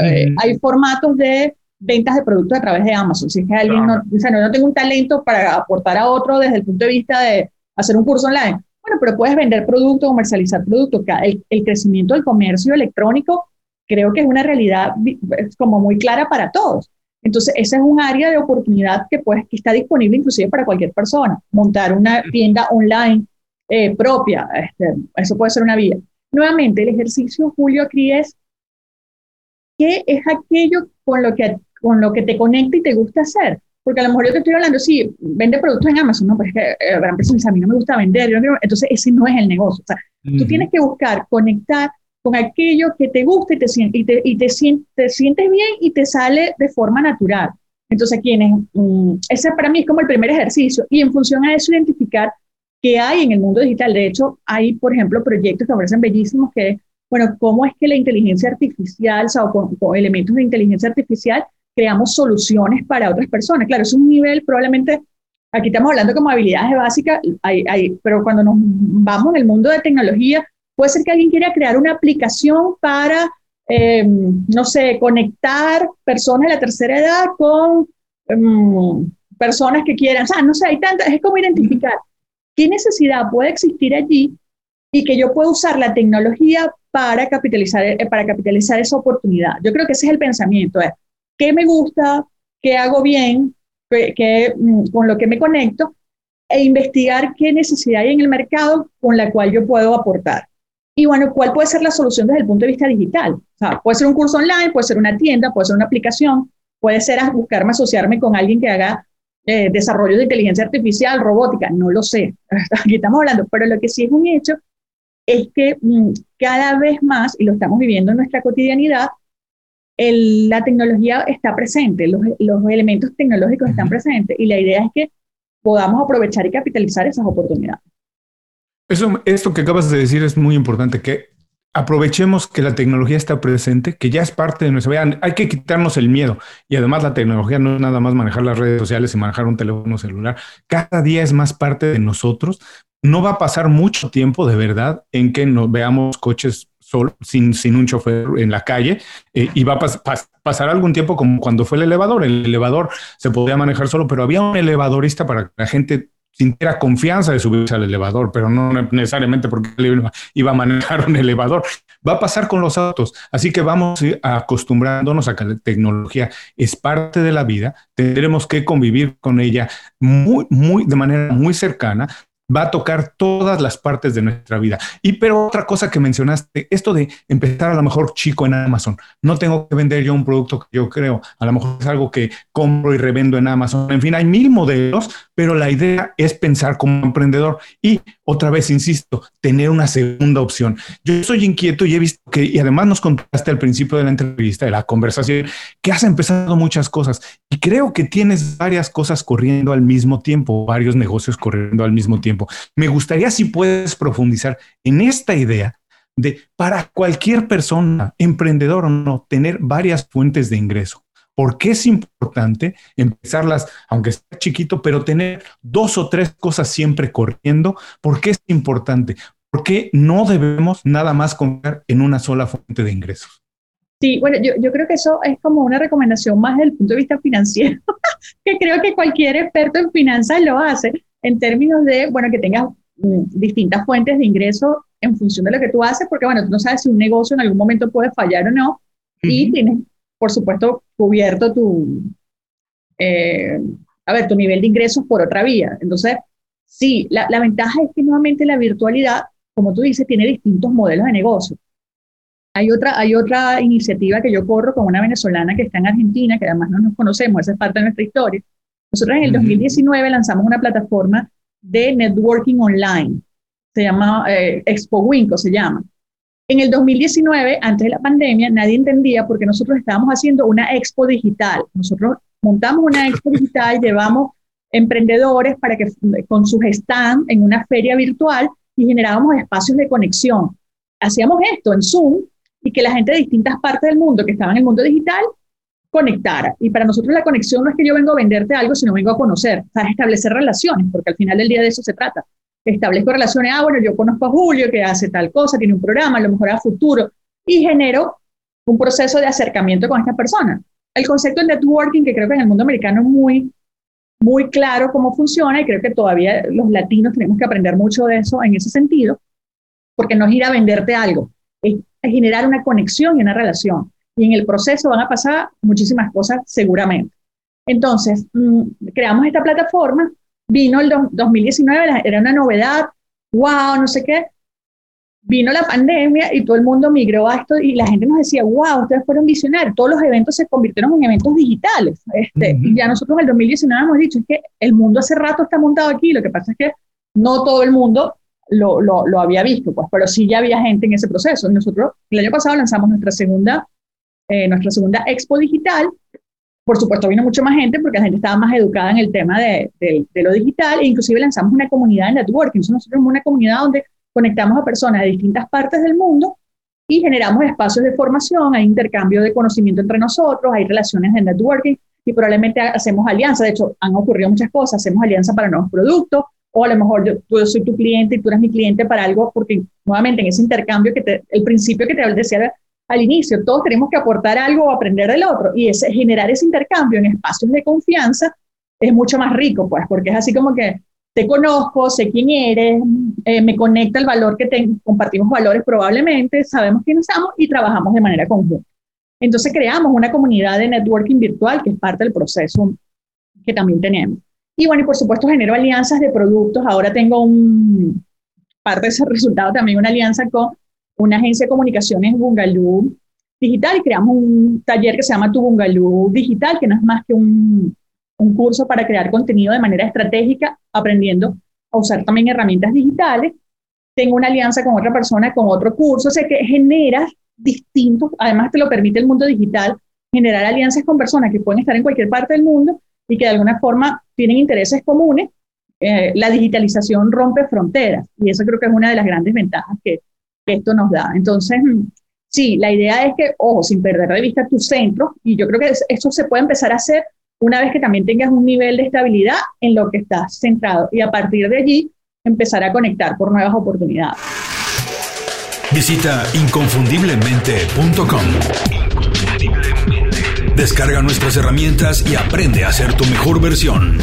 Eh, hay formatos de ventas de productos a través de Amazon. Si es que alguien no, o sea, no, no tengo un talento para aportar a otro desde el punto de vista de hacer un curso online. Bueno, pero puedes vender productos, comercializar productos. El, el crecimiento del comercio electrónico creo que es una realidad como muy clara para todos. Entonces, ese es un área de oportunidad que, pues, que está disponible inclusive para cualquier persona. Montar una tienda online eh, propia, este, eso puede ser una vía. Nuevamente, el ejercicio, Julio, aquí es, ¿qué es aquello con lo que con lo que te conecta y te gusta hacer. Porque a lo mejor yo te estoy hablando, sí, vende productos en Amazon, no, pues es que eh, gran a mí no me gusta vender, yo entonces ese no es el negocio. O sea, tú tienes que buscar conectar con aquello que te gusta y te, y te, y te, te sientes bien y te sale de forma natural. Entonces, quienes, mm, ese para mí es como el primer ejercicio y en función a eso identificar qué hay en el mundo digital. De hecho, hay, por ejemplo, proyectos que parecen bellísimos que, bueno, cómo es que la inteligencia artificial, o, sea, con elementos de inteligencia artificial, creamos soluciones para otras personas. Claro, es un nivel probablemente, aquí estamos hablando como habilidades básicas, hay, hay, pero cuando nos vamos en el mundo de tecnología, puede ser que alguien quiera crear una aplicación para, eh, no sé, conectar personas de la tercera edad con um, personas que quieran, o sea, no sé, hay tantas, es como identificar qué necesidad puede existir allí y que yo pueda usar la tecnología para capitalizar, eh, para capitalizar esa oportunidad. Yo creo que ese es el pensamiento, es qué me gusta, qué hago bien, qué, mm, con lo que me conecto, e investigar qué necesidad hay en el mercado con la cual yo puedo aportar. Y bueno, ¿cuál puede ser la solución desde el punto de vista digital? O sea, puede ser un curso online, puede ser una tienda, puede ser una aplicación, puede ser buscarme asociarme con alguien que haga eh, desarrollo de inteligencia artificial, robótica, no lo sé, aquí estamos hablando, pero lo que sí es un hecho es que mm, cada vez más, y lo estamos viviendo en nuestra cotidianidad, la tecnología está presente, los, elementos tecnológicos están presentes y la idea es que podamos aprovechar y capitalizar esas oportunidades. Eso, esto que acabas de decir es muy importante, que aprovechemos que la tecnología está presente, que ya es parte de nuestra vida. Hay que quitarnos el miedo. Y además la tecnología no es nada más manejar las redes sociales y manejar un teléfono celular. Cada día es más parte de nosotros. No va a pasar mucho tiempo de verdad en que nos veamos coches sin, sin un chofer en la calle eh, y va a pasar algún tiempo como cuando fue el elevador. El elevador se podía manejar solo, pero había un elevadorista para que la gente sintiera confianza de subirse al elevador, pero no necesariamente porque iba a manejar un elevador. Va a pasar con los autos, así que vamos acostumbrándonos a que la tecnología es parte de la vida, tendremos que convivir con ella muy, muy, de manera muy cercana, va a tocar todas las partes de nuestra vida. Y pero otra cosa que mencionaste, esto de empezar a lo mejor chico en Amazon, no tengo que vender yo un producto que yo creo, a lo mejor es algo que compro y revendo en Amazon, en fin, hay mil modelos, pero la idea es pensar como emprendedor y otra vez, insisto, tener una segunda opción. Yo soy inquieto y he visto que, y además nos contaste al principio de la entrevista, de la conversación, que has empezado muchas cosas y creo que tienes varias cosas corriendo al mismo tiempo, varios negocios corriendo al mismo tiempo. Me gustaría si puedes profundizar en esta idea de para cualquier persona, emprendedor o no, tener varias fuentes de ingreso ¿Por qué es importante empezarlas, aunque sea chiquito, pero tener dos o tres cosas siempre corriendo? ¿Por qué es importante? Porque no debemos nada más confiar en una sola fuente de ingresos. Sí, bueno, yo, yo, creo que eso es como una recomendación más desde el punto de vista financiero, que creo que cualquier experto en finanzas lo hace, en términos de, bueno, que tengas mm, distintas fuentes de ingreso en función de lo que tú haces, porque, bueno, tú no sabes si un negocio en algún momento puede fallar o no, y tienes, por supuesto, cubierto tu, eh, a ver, tu nivel de ingresos por otra vía. Entonces, sí, la, la ventaja es que nuevamente la virtualidad, como tú dices, tiene distintos modelos de negocio. Hay otra, hay otra iniciativa que yo corro con una venezolana que está en Argentina, que además no nos conocemos, esa es parte de nuestra historia. Nosotros en el 2019 lanzamos una plataforma de networking online, se llama eh, Expo Winco, se llama. En el 2019, antes de la pandemia, nadie entendía por qué nosotros estábamos haciendo una expo digital. Nosotros montamos una expo digital, llevamos emprendedores para que con sus stand en una feria virtual y generábamos espacios de conexión. Hacíamos esto en Zoom y que la gente de distintas partes del mundo que estaba en el mundo digital conectara. Y para nosotros la conexión no es que yo vengo a venderte algo, sino vengo a conocer, o sea, establecer relaciones, porque al final del día de eso se trata. Establezco relaciones, ah, bueno, yo conozco a Julio que hace tal cosa, tiene un programa, a lo mejor a futuro, y genero un proceso de acercamiento con esta persona. El concepto de networking, que creo que en el mundo americano es muy, muy claro cómo funciona, y creo que todavía los latinos tenemos que aprender mucho de eso en ese sentido, porque no es ir a venderte algo, es generar una conexión y una relación. Y en el proceso van a pasar muchísimas cosas seguramente. Entonces, mm, creamos esta plataforma, vino el 2019, era una novedad, wow, no sé qué. Vino la pandemia y todo el mundo migró a esto y la gente nos decía, wow, ustedes fueron visionarios, todos los eventos se convirtieron en eventos digitales. Este, Y ya nosotros en el 2019 hemos dicho, es que el mundo hace rato está montado aquí, lo que pasa es que no todo el mundo lo, había visto, pues, pero sí ya había gente en ese proceso. Nosotros el año pasado lanzamos nuestra segunda, eh, nuestra segunda expo digital. Por supuesto, vino mucho más gente porque la gente estaba más educada en el tema de, de, lo digital e inclusive lanzamos una comunidad de networking. nosotros somos una comunidad donde conectamos a personas de distintas partes del mundo y generamos espacios de formación, hay intercambio de conocimiento entre nosotros, hay relaciones de networking y probablemente hacemos alianzas. De hecho, han ocurrido muchas cosas, hacemos alianzas para nuevos productos, o a lo mejor yo, tú, soy tu cliente y tú eres mi cliente para algo, porque nuevamente en ese intercambio, que te, el principio que te decía al inicio, todos tenemos que aportar algo o aprender del otro, y ese, generar ese intercambio en espacios de confianza es mucho más rico, pues, porque es así como que te conozco, sé quién eres, eh, me conecta el valor que compartimos valores probablemente, sabemos quiénes somos y trabajamos de manera conjunta. Entonces creamos una comunidad de networking virtual que es parte del proceso que también tenemos. Y bueno, y por supuesto genero alianzas de productos. Ahora tengo un, parte de ese resultado también una alianza con una agencia de comunicaciones Bungaloo Digital y creamos un taller que se llama Tu Bungaloo Digital, que no es más que un, un curso para crear contenido de manera estratégica, aprendiendo a usar también herramientas digitales. Tengo una alianza con otra persona con otro curso, o sea que generas distintos, además te lo permite el mundo digital, generar alianzas con personas que pueden estar en cualquier parte del mundo y que de alguna forma tienen intereses comunes, eh, la digitalización rompe fronteras y eso creo que es una de las grandes ventajas que, esto nos da. Entonces, sí, la idea es que, ojo, sin perder de vista tu centro, y yo creo que eso se puede empezar a hacer una vez que también tengas un nivel de estabilidad en lo que estás centrado y a partir de allí empezar a conectar por nuevas oportunidades. Visita inconfundiblemente.com. Descarga nuestras herramientas y aprende a ser tu mejor versión.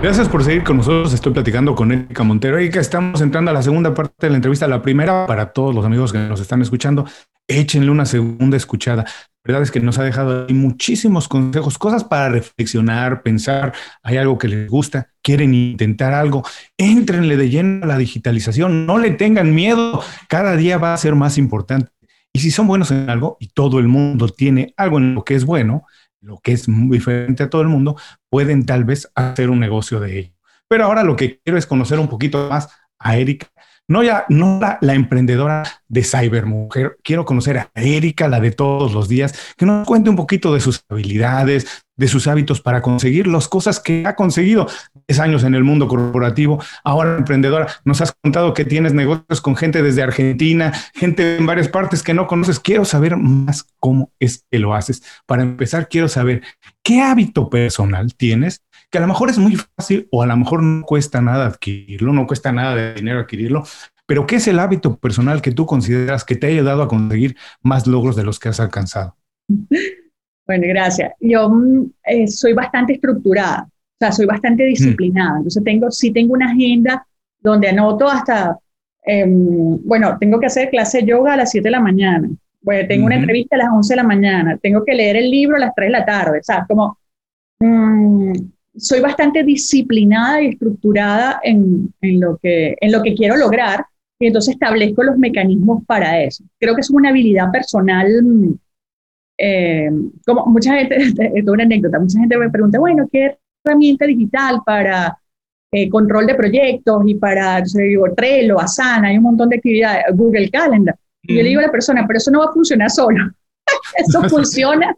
Gracias por seguir con nosotros. Estoy platicando con Erika Montero. Erika, estamos entrando a la segunda parte de la entrevista. La primera, para todos los amigos que nos están escuchando, échenle una segunda escuchada. La verdad es que nos ha dejado muchísimos consejos, cosas para reflexionar, pensar. Hay algo que les gusta, quieren intentar algo. Éntrenle de lleno a la digitalización. No le tengan miedo. Cada día va a ser más importante. Y si son buenos en algo y todo el mundo tiene algo en lo que es bueno, lo que es muy diferente a todo el mundo, pueden tal vez hacer un negocio de ello. Pero ahora lo que quiero es conocer un poquito más a Erika, no ya no la, emprendedora de Cybermujer. Quiero conocer a Erika, la de todos los días, que nos cuente un poquito de sus habilidades, de sus hábitos para conseguir las cosas que ha conseguido. 10 años en el mundo corporativo, ahora emprendedora. Nos has contado que tienes negocios con gente desde Argentina, gente en varias partes que no conoces. Quiero saber más cómo es que lo haces. Para empezar, quiero saber qué hábito personal tienes que a lo mejor es muy fácil o a lo mejor no cuesta nada adquirirlo, no cuesta nada de dinero adquirirlo, pero ¿qué es el hábito personal que tú consideras que te ha ayudado a conseguir más logros de los que has alcanzado? Bueno, gracias. Yo mm, eh, soy bastante estructurada, o sea, soy bastante disciplinada. Entonces, tengo, sí tengo una agenda donde anoto hasta, em, bueno, tengo que hacer clase de yoga a las 7 de la mañana. Bueno, tengo una entrevista a las 11 de la mañana. Tengo que leer el libro a las 3 de la tarde. O sea, como mm, soy bastante disciplinada y estructurada en, en, lo que, en lo que quiero lograr y entonces establezco los mecanismos para eso. Creo que es una habilidad personal, eh, como mucha gente, es una anécdota, mucha gente me pregunta, bueno, ¿qué herramienta digital para eh, control de proyectos y para, yo digo, Trello, Asana, hay un montón de actividades, Google Calendar? Y yo le digo a la persona, pero eso no va a funcionar solo. eso funciona,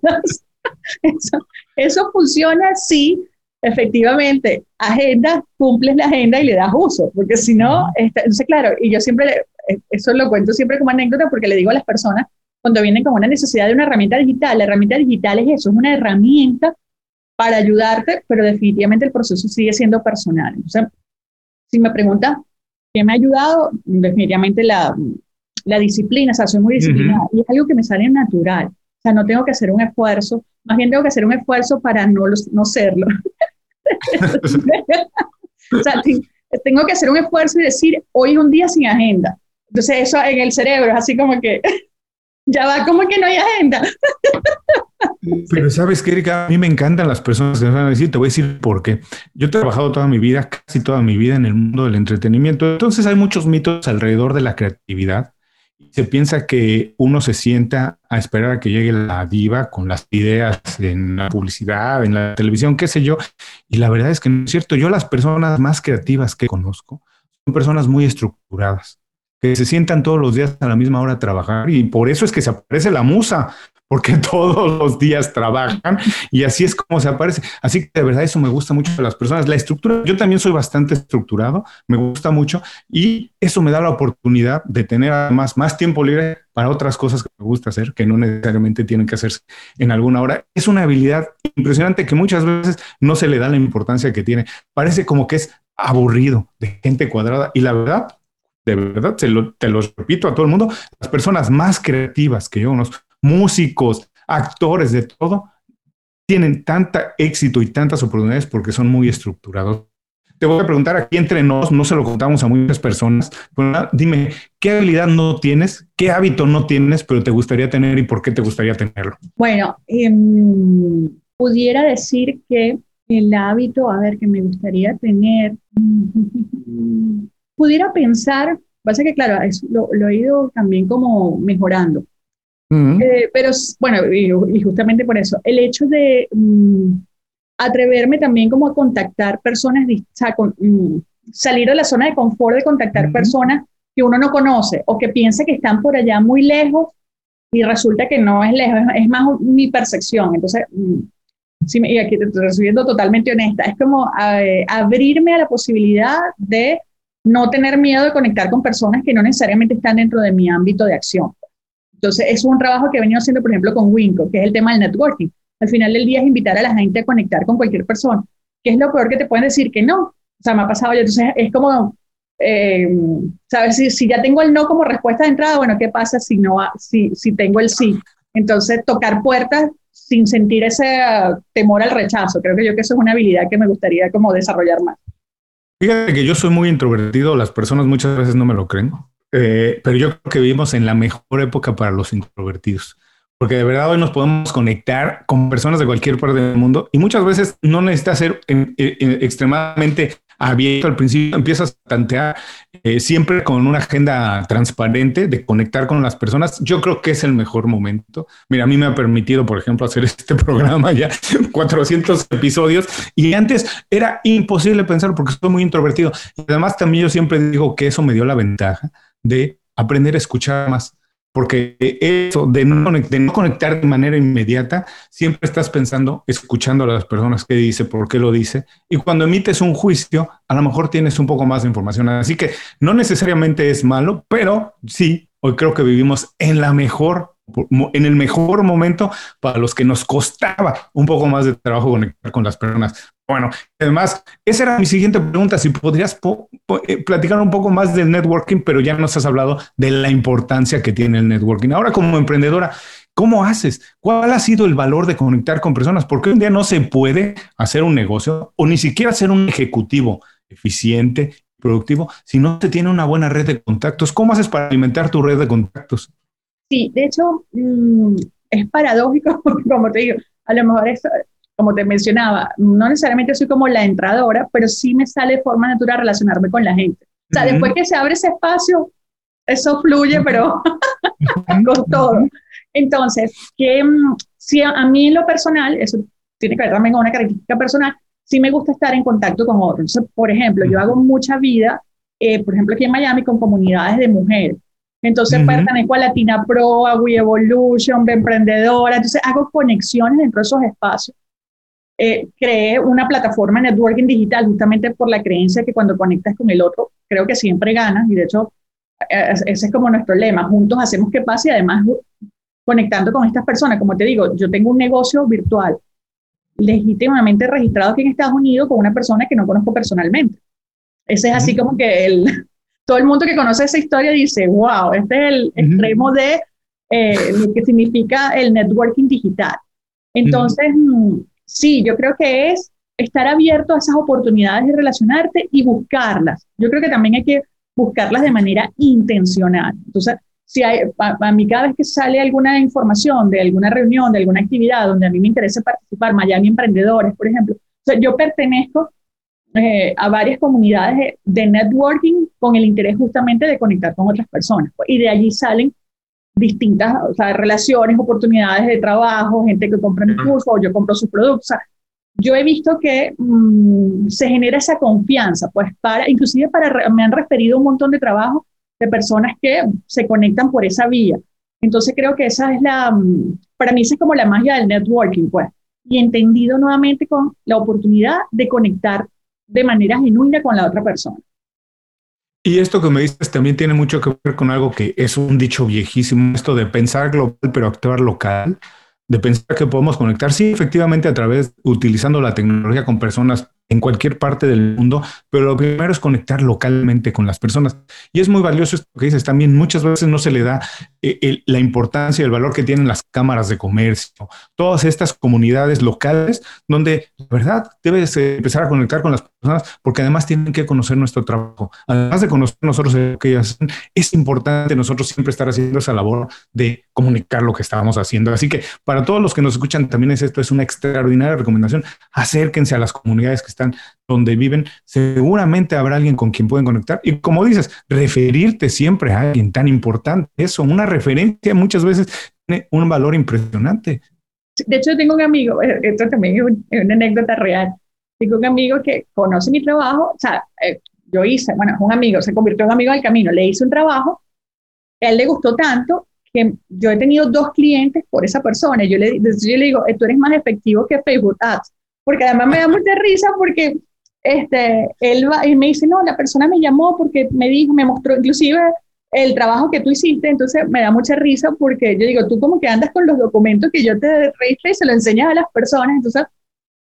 eso, eso funciona sí efectivamente, agenda, cumples la agenda y le das uso, porque si no, entonces claro, y yo siempre, eh, eso lo cuento siempre como anécdota porque le digo a las personas, cuando vienen con una necesidad de una herramienta digital, la herramienta digital es eso, es una herramienta para ayudarte, pero definitivamente el proceso sigue siendo personal. Entonces, si me pregunta qué me ha ayudado, definitivamente la, la disciplina, o sea, soy muy disciplinada y es algo que me sale natural. O sea, no tengo que hacer un esfuerzo, más bien tengo que hacer un esfuerzo para no, no serlo. o sea, tengo que hacer un esfuerzo y decir, hoy es un día sin agenda. Entonces eso en el cerebro es así como que, ya va, como que no hay agenda. Pero sabes que, Erika, a mí me encantan las personas que me van a decir, te voy a decir por qué. Yo he trabajado toda mi vida, casi toda mi vida en el mundo del entretenimiento. Entonces hay muchos mitos alrededor de la creatividad se piensa que uno se sienta a esperar a que llegue la diva con las ideas en la publicidad, en la televisión, qué sé yo. Y la verdad es que no es cierto. Yo las personas más creativas que conozco son personas muy estructuradas, que se sientan todos los días a la misma hora a trabajar y por eso es que se aparece la musa, porque todos los días trabajan y así es como se aparece. Así que de verdad eso me gusta mucho de las personas. La estructura, yo también soy bastante estructurado, me gusta mucho y eso me da la oportunidad de tener además más tiempo libre para otras cosas que me gusta hacer, que no necesariamente tienen que hacerse en alguna hora. Es una habilidad impresionante que muchas veces no se le da la importancia que tiene. Parece como que es aburrido de gente cuadrada y la verdad de verdad, te lo, te lo repito a todo el mundo, las personas más creativas que yo conozco músicos, actores, de todo, tienen tanta éxito y tantas oportunidades porque son muy estructurados. Te voy a preguntar aquí entre nos, no se lo contamos a muchas personas, pero dime, ¿qué habilidad no tienes? ¿Qué hábito no tienes, pero te gustaría tener y por qué te gustaría tenerlo? Bueno, em, pudiera decir que el hábito, a ver, que me gustaría tener, pudiera pensar, pasa que claro, lo, lo he ido también como mejorando, eh, pero bueno, y, justamente por eso, el hecho de mm, atreverme también como a contactar personas, o sea, mm, salir de la zona de confort de contactar personas que uno no conoce o que piensa que están por allá muy lejos y resulta que no es lejos, es, más mi percepción. Entonces, mm, sí, y aquí te estoy siendo totalmente honesta, es como eh, abrirme a la posibilidad de no tener miedo de conectar con personas que no necesariamente están dentro de mi ámbito de acción. Entonces, es un trabajo que he venido haciendo, por ejemplo, con Winco, que es el tema del networking. Al final del día es invitar a la gente a conectar con cualquier persona. ¿Qué es lo peor que te pueden decir que no? O sea, me ha pasado yo. Entonces, es como, eh, ¿sabes? Si, si, ya tengo el no como respuesta de entrada, bueno, ¿qué pasa si, no, si, si tengo el sí? Entonces, tocar puertas sin sentir ese temor al rechazo. Creo que yo que eso es una habilidad que me gustaría como desarrollar más. Fíjate que yo soy muy introvertido, las personas muchas veces no me lo creen. Eh, pero yo creo que vivimos en la mejor época para los introvertidos, porque de verdad hoy nos podemos conectar con personas de cualquier parte del mundo y muchas veces no necesitas ser eh, eh, extremadamente abierto al principio, empiezas a tantear siempre con una agenda transparente de conectar con las personas. Yo creo que es el mejor momento. Mira, a mí me ha permitido, por ejemplo, hacer este programa ya 400 episodios y antes era imposible pensar porque soy muy introvertido. Además también yo siempre digo que eso me dio la ventaja de aprender a escuchar más. Porque eso de no, conectar de manera inmediata, siempre estás pensando, escuchando a las personas que dice, por qué lo dice. Y cuando emites un juicio, a lo mejor tienes un poco más de información. Así que no necesariamente es malo, pero sí, hoy creo que vivimos en la mejor en el mejor momento para los que nos costaba un poco más de trabajo conectar con las personas. Bueno, además, esa era mi siguiente pregunta, si podrías eh, platicar un poco más del networking, pero ya nos has hablado de la importancia que tiene el networking. Ahora como emprendedora, ¿cómo haces? ¿Cuál ha sido el valor de conectar con personas? Porque un día no se puede hacer un negocio o ni siquiera ser un ejecutivo eficiente, productivo, si no te tiene una buena red de contactos. ¿Cómo haces para alimentar tu red de contactos? Sí, de hecho, mm, es paradójico, como te digo, a lo mejor esto, como te mencionaba, no necesariamente soy como la entradora, pero sí me sale de forma natural relacionarme con la gente. O sea, después que se abre ese espacio, eso fluye, pero con todo. Entonces, que mm, si a, mí en lo personal, eso tiene que ver también con una característica personal, sí me gusta estar en contacto con otros. Entonces, por ejemplo, yo hago mucha vida, eh, por ejemplo, aquí en Miami, con comunidades de mujeres. Entonces pertenezco a Latina Pro, a We Evolution, de Emprendedora. Entonces hago conexiones dentro de esos espacios. Eh, creé una plataforma de networking digital justamente por la creencia que cuando conectas con el otro, creo que siempre ganas. Y de hecho eh, ese es como nuestro lema, juntos hacemos que pase y además conectando con estas personas, como te digo, yo tengo un negocio virtual legítimamente registrado aquí en Estados Unidos con una persona que no conozco personalmente. Ese es así como que el, todo el mundo que conoce esa historia dice, wow, este es el extremo de eh, lo que significa el networking digital. Entonces, Sí, yo creo que es estar abierto a esas oportunidades de relacionarte y buscarlas. Yo creo que también hay que buscarlas de manera intencional. Entonces, si hay, a, mí cada vez que sale alguna información de alguna reunión, de alguna actividad donde a mí me interesa participar, Miami Emprendedores, por ejemplo, yo pertenezco eh, a varias comunidades de, networking con el interés justamente de conectar con otras personas. y de allí salen distintas o sea, relaciones, oportunidades de trabajo, gente que compra mi curso o yo compro sus productos. yo he visto que mm, se genera esa confianza, pues para, inclusive para, me han referido un montón de trabajo de personas que se conectan por esa vía. Entonces creo que esa es la, mm, para mí esa es como la magia del networking, pues, y entendido nuevamente con la oportunidad de conectar de manera genuina con la otra persona. Y esto que me dices también tiene mucho que ver con algo que es un dicho viejísimo, esto de pensar global pero actuar local, de pensar que podemos conectar, sí, efectivamente a través, utilizando la tecnología con personas en cualquier parte del mundo, pero lo primero es conectar localmente con las personas. Y es muy valioso esto que dices también, muchas veces no se le da eh, la importancia y el valor que tienen las cámaras de comercio, todas estas comunidades locales donde, la verdad, debes eh, empezar a conectar con las personas porque además tienen que conocer nuestro trabajo. Además de conocer nosotros lo que ellas hacen, es importante nosotros siempre estar haciendo esa labor de comunicar lo que estábamos haciendo. Así que para todos los que nos escuchan, también es esto, es una extraordinaria recomendación. Acérquense a las comunidades que están donde viven, seguramente habrá alguien con quien pueden conectar. Y como dices, referirte siempre a alguien tan importante, eso, una referencia muchas veces tiene un valor impresionante. De hecho, tengo un amigo, eh, esto también es, una anécdota real. Tengo un amigo que conoce mi trabajo, o sea, eh, yo hice, bueno, un amigo, se convirtió en un amigo del camino, le hice un trabajo, a él le gustó tanto que yo he tenido dos clientes por esa persona. Yo le, yo le digo, tú eres más efectivo que Facebook Ads porque además me da mucha risa porque este, él va y me dice, no, la persona me llamó porque me dijo, me mostró inclusive el trabajo que tú hiciste, entonces me da mucha risa porque yo digo, tú como que andas con los documentos que yo te registré y se lo enseñas a las personas, entonces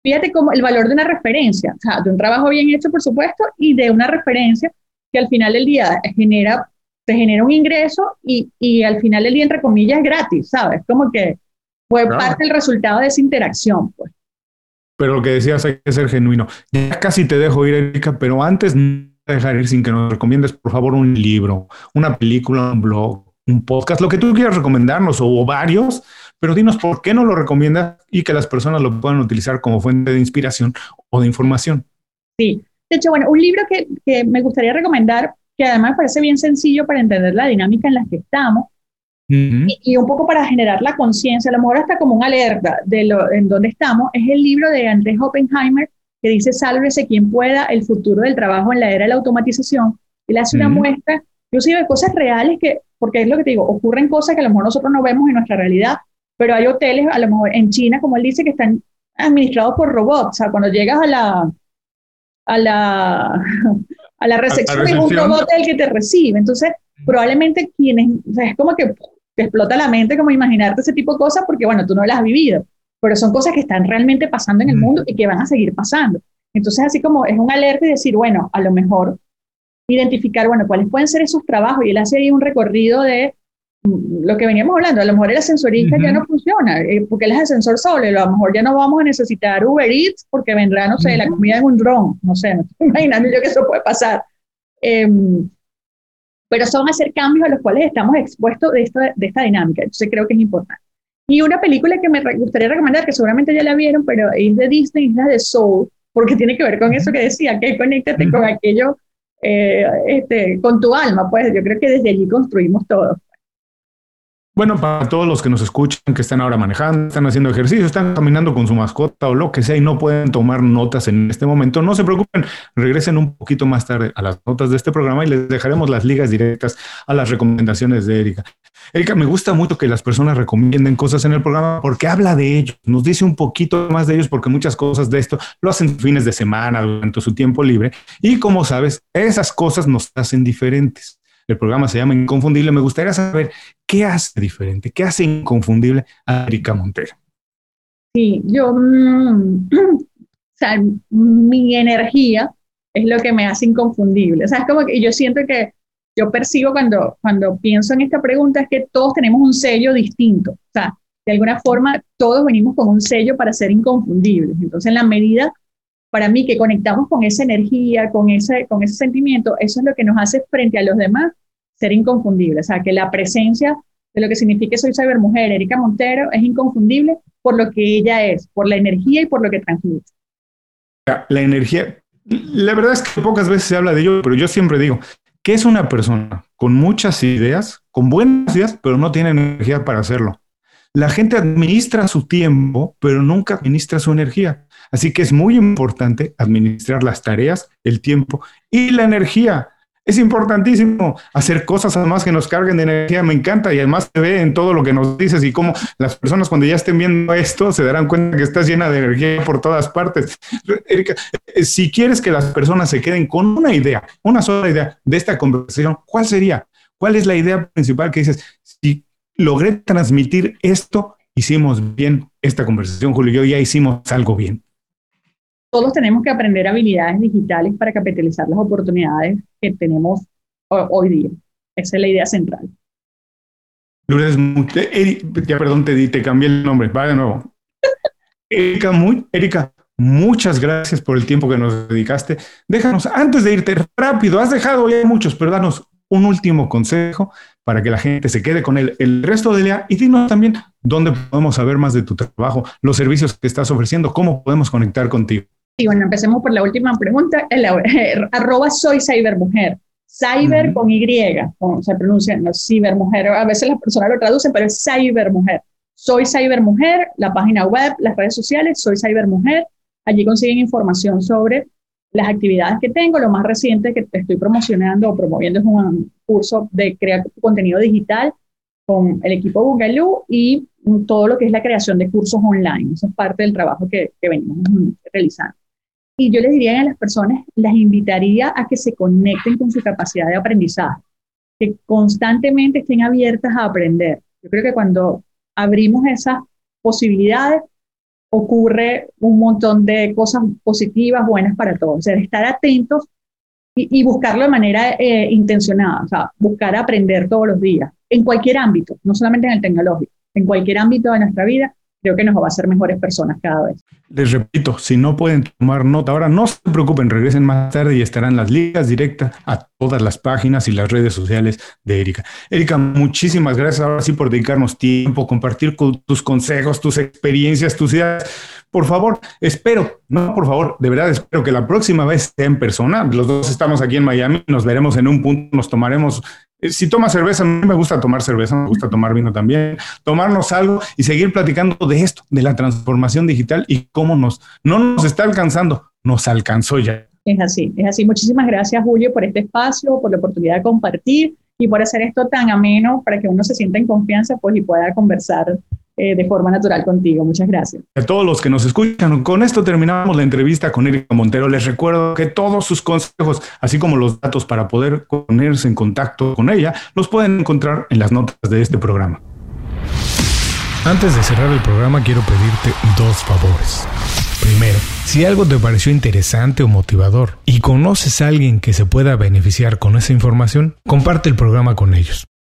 fíjate como el valor de una referencia, o sea, de un trabajo bien hecho, por supuesto, y de una referencia que al final del día genera, te genera un ingreso y, y al final del día, entre comillas, es gratis, ¿sabes? Como que fue parte del resultado de esa interacción, pues. Pero lo que decías hay que ser genuino. Ya casi te dejo ir, Erika, pero antes no dejar ir sin que nos recomiendes, por favor, un libro, una película, un blog, un podcast, lo que tú quieras recomendarnos o, varios, pero dinos por qué no lo recomiendas y que las personas lo puedan utilizar como fuente de inspiración o de información. Sí, de hecho, bueno, un libro que, que me gustaría recomendar, que además parece bien sencillo para entender la dinámica en la que estamos, y, un poco para generar la conciencia, a lo mejor hasta como una alerta de lo, en dónde estamos, es el libro de Andrés Oppenheimer que dice Sálvese quien pueda, el futuro del trabajo en la era de la automatización. Él hace una muestra inclusive cosas reales que, porque es lo que te digo, ocurren cosas que a lo mejor nosotros no vemos en nuestra realidad, pero hay hoteles, a lo mejor en China, como él dice, que están administrados por robots. O sea, cuando llegas a la, a la, a la recepción, es un robot el que te recibe. Entonces, probablemente quienes, o sea, es como que te explota la mente como imaginarte ese tipo de cosas porque, bueno, tú no las has vivido, pero son cosas que están realmente pasando en el mundo y que van a seguir pasando. Entonces, así como es un alerta y decir, bueno, a lo mejor identificar, bueno, cuáles pueden ser esos trabajos y él hace ahí un recorrido de lo que veníamos hablando, a lo mejor el ascensorista ya no funciona, eh, porque él es ascensor solo, a lo mejor ya no vamos a necesitar Uber Eats porque vendrá, no sé, la comida en un dron, no sé, no estoy imaginando yo que eso puede pasar. Em, pero son hacer cambios a los cuales estamos expuestos de esta, de esta dinámica, entonces creo que es importante. Y una película que me gustaría recomendar, que seguramente ya la vieron, pero es de Disney, es la de Soul, porque tiene que ver con eso que decía, que conéctate con aquello, eh, este, con tu alma, pues yo creo que desde allí construimos todo. Bueno, para todos los que nos escuchan, que están ahora manejando, están haciendo ejercicio, están caminando con su mascota o lo que sea y no pueden tomar notas en este momento, no se preocupen, regresen un poquito más tarde a las notas de este programa y les dejaremos las ligas directas a las recomendaciones de Erika. Erika, me gusta mucho que las personas recomienden cosas en el programa porque habla de ellos, nos dice un poquito más de ellos porque muchas cosas de esto lo hacen fines de semana, durante su tiempo libre y como sabes, esas cosas nos hacen diferentes. El programa se llama Inconfundible. Me gustaría saber qué hace diferente, qué hace inconfundible a Erika Montero. Sí, yo, mm, o sea, mi energía es lo que me hace inconfundible. O sea, es como que yo siento que yo percibo cuando, cuando pienso en esta pregunta es que todos tenemos un sello distinto. O sea, de alguna forma todos venimos con un sello para ser inconfundibles. Entonces, en la medida para mí que conectamos con esa energía, con ese, con ese sentimiento, eso es lo que nos hace frente a los demás ser inconfundibles. O sea, que la presencia de lo que significa soy mujer, Erika Montero, es inconfundible por lo que ella es, por la energía y por lo que transmite. La energía, la verdad es que pocas veces se habla de ello, pero yo siempre digo que es una persona con muchas ideas, con buenas ideas, pero no tiene energía para hacerlo. La gente administra su tiempo, pero nunca administra su energía. Así que es muy importante administrar las tareas, el tiempo y la energía. Es importantísimo hacer cosas además que nos carguen de energía, me encanta y además se ve en todo lo que nos dices y cómo las personas cuando ya estén viendo esto se darán cuenta que estás llena de energía por todas partes. Erika, eh, si quieres que las personas se queden con una idea, una sola idea de esta conversación, ¿cuál sería? ¿Cuál es la idea principal que dices? Si logré transmitir esto, hicimos bien esta conversación, Julio, y yo ya hicimos algo bien todos tenemos que aprender habilidades digitales para capitalizar las oportunidades que tenemos hoy día. Esa es la idea central. Lourdes, ya perdón, te, te cambié el nombre, va de nuevo. Erika, muy, Erika, muchas gracias por el tiempo que nos dedicaste. Déjanos, antes de irte rápido, has dejado ya muchos, pero danos un último consejo para que la gente se quede con él el resto del día y dinos también dónde podemos saber más de tu trabajo, los servicios que estás ofreciendo, cómo podemos conectar contigo. Y bueno, empecemos por la última pregunta. El, arroba soy cybermujer. Cyber con Y, como se pronuncia, no cibermujer. A veces las personas lo traducen, pero es cybermujer. Soy cybermujer, la página web, las redes sociales, soy cybermujer. Allí consiguen información sobre las actividades que tengo. Lo más reciente que estoy promocionando o promoviendo es un curso de crear contenido digital con el equipo Boogaloo y todo lo que es la creación de cursos online. Eso es parte del trabajo que, que venimos realizando. Y yo les diría a las personas, las invitaría a que se conecten con su capacidad de aprendizaje, que constantemente estén abiertas a aprender. Yo creo que cuando abrimos esas posibilidades, ocurre un montón de cosas positivas, buenas para todos. O sea, estar atentos y, buscarlo de manera eh, intencionada, o sea, buscar aprender todos los días, en cualquier ámbito, no solamente en el tecnológico, en cualquier ámbito de nuestra vida, creo que nos va a hacer mejores personas cada vez. Les repito, si no pueden tomar nota ahora, no se preocupen, regresen más tarde y estarán las ligas directas a todas las páginas y las redes sociales de Erika. Erika, muchísimas gracias ahora sí por dedicarnos tiempo, compartir tus consejos, tus experiencias, tus ideas. Por favor, espero, no, por favor, de verdad espero que la próxima vez sea en persona. Los dos estamos aquí en Miami, nos veremos en un punto, nos tomaremos si toma cerveza, a mí me gusta tomar cerveza, me gusta tomar vino también, tomarnos algo y seguir platicando de esto, de la transformación digital y cómo nos, no nos está alcanzando, nos alcanzó ya. Es así, es así. Muchísimas gracias, Julio, por este espacio, por la oportunidad de compartir y por hacer esto tan ameno para que uno se sienta en confianza pues, y pueda conversar eh, de forma natural contigo. Muchas gracias. A todos los que nos escuchan, con esto terminamos la entrevista con Erika Montero. Les recuerdo que todos sus consejos, así como los datos para poder ponerse en contacto con ella, los pueden encontrar en las notas de este programa. Antes de cerrar el programa quiero pedirte dos favores. Primero, si algo te pareció interesante o motivador y conoces a alguien que se pueda beneficiar con esa información, comparte el programa con ellos.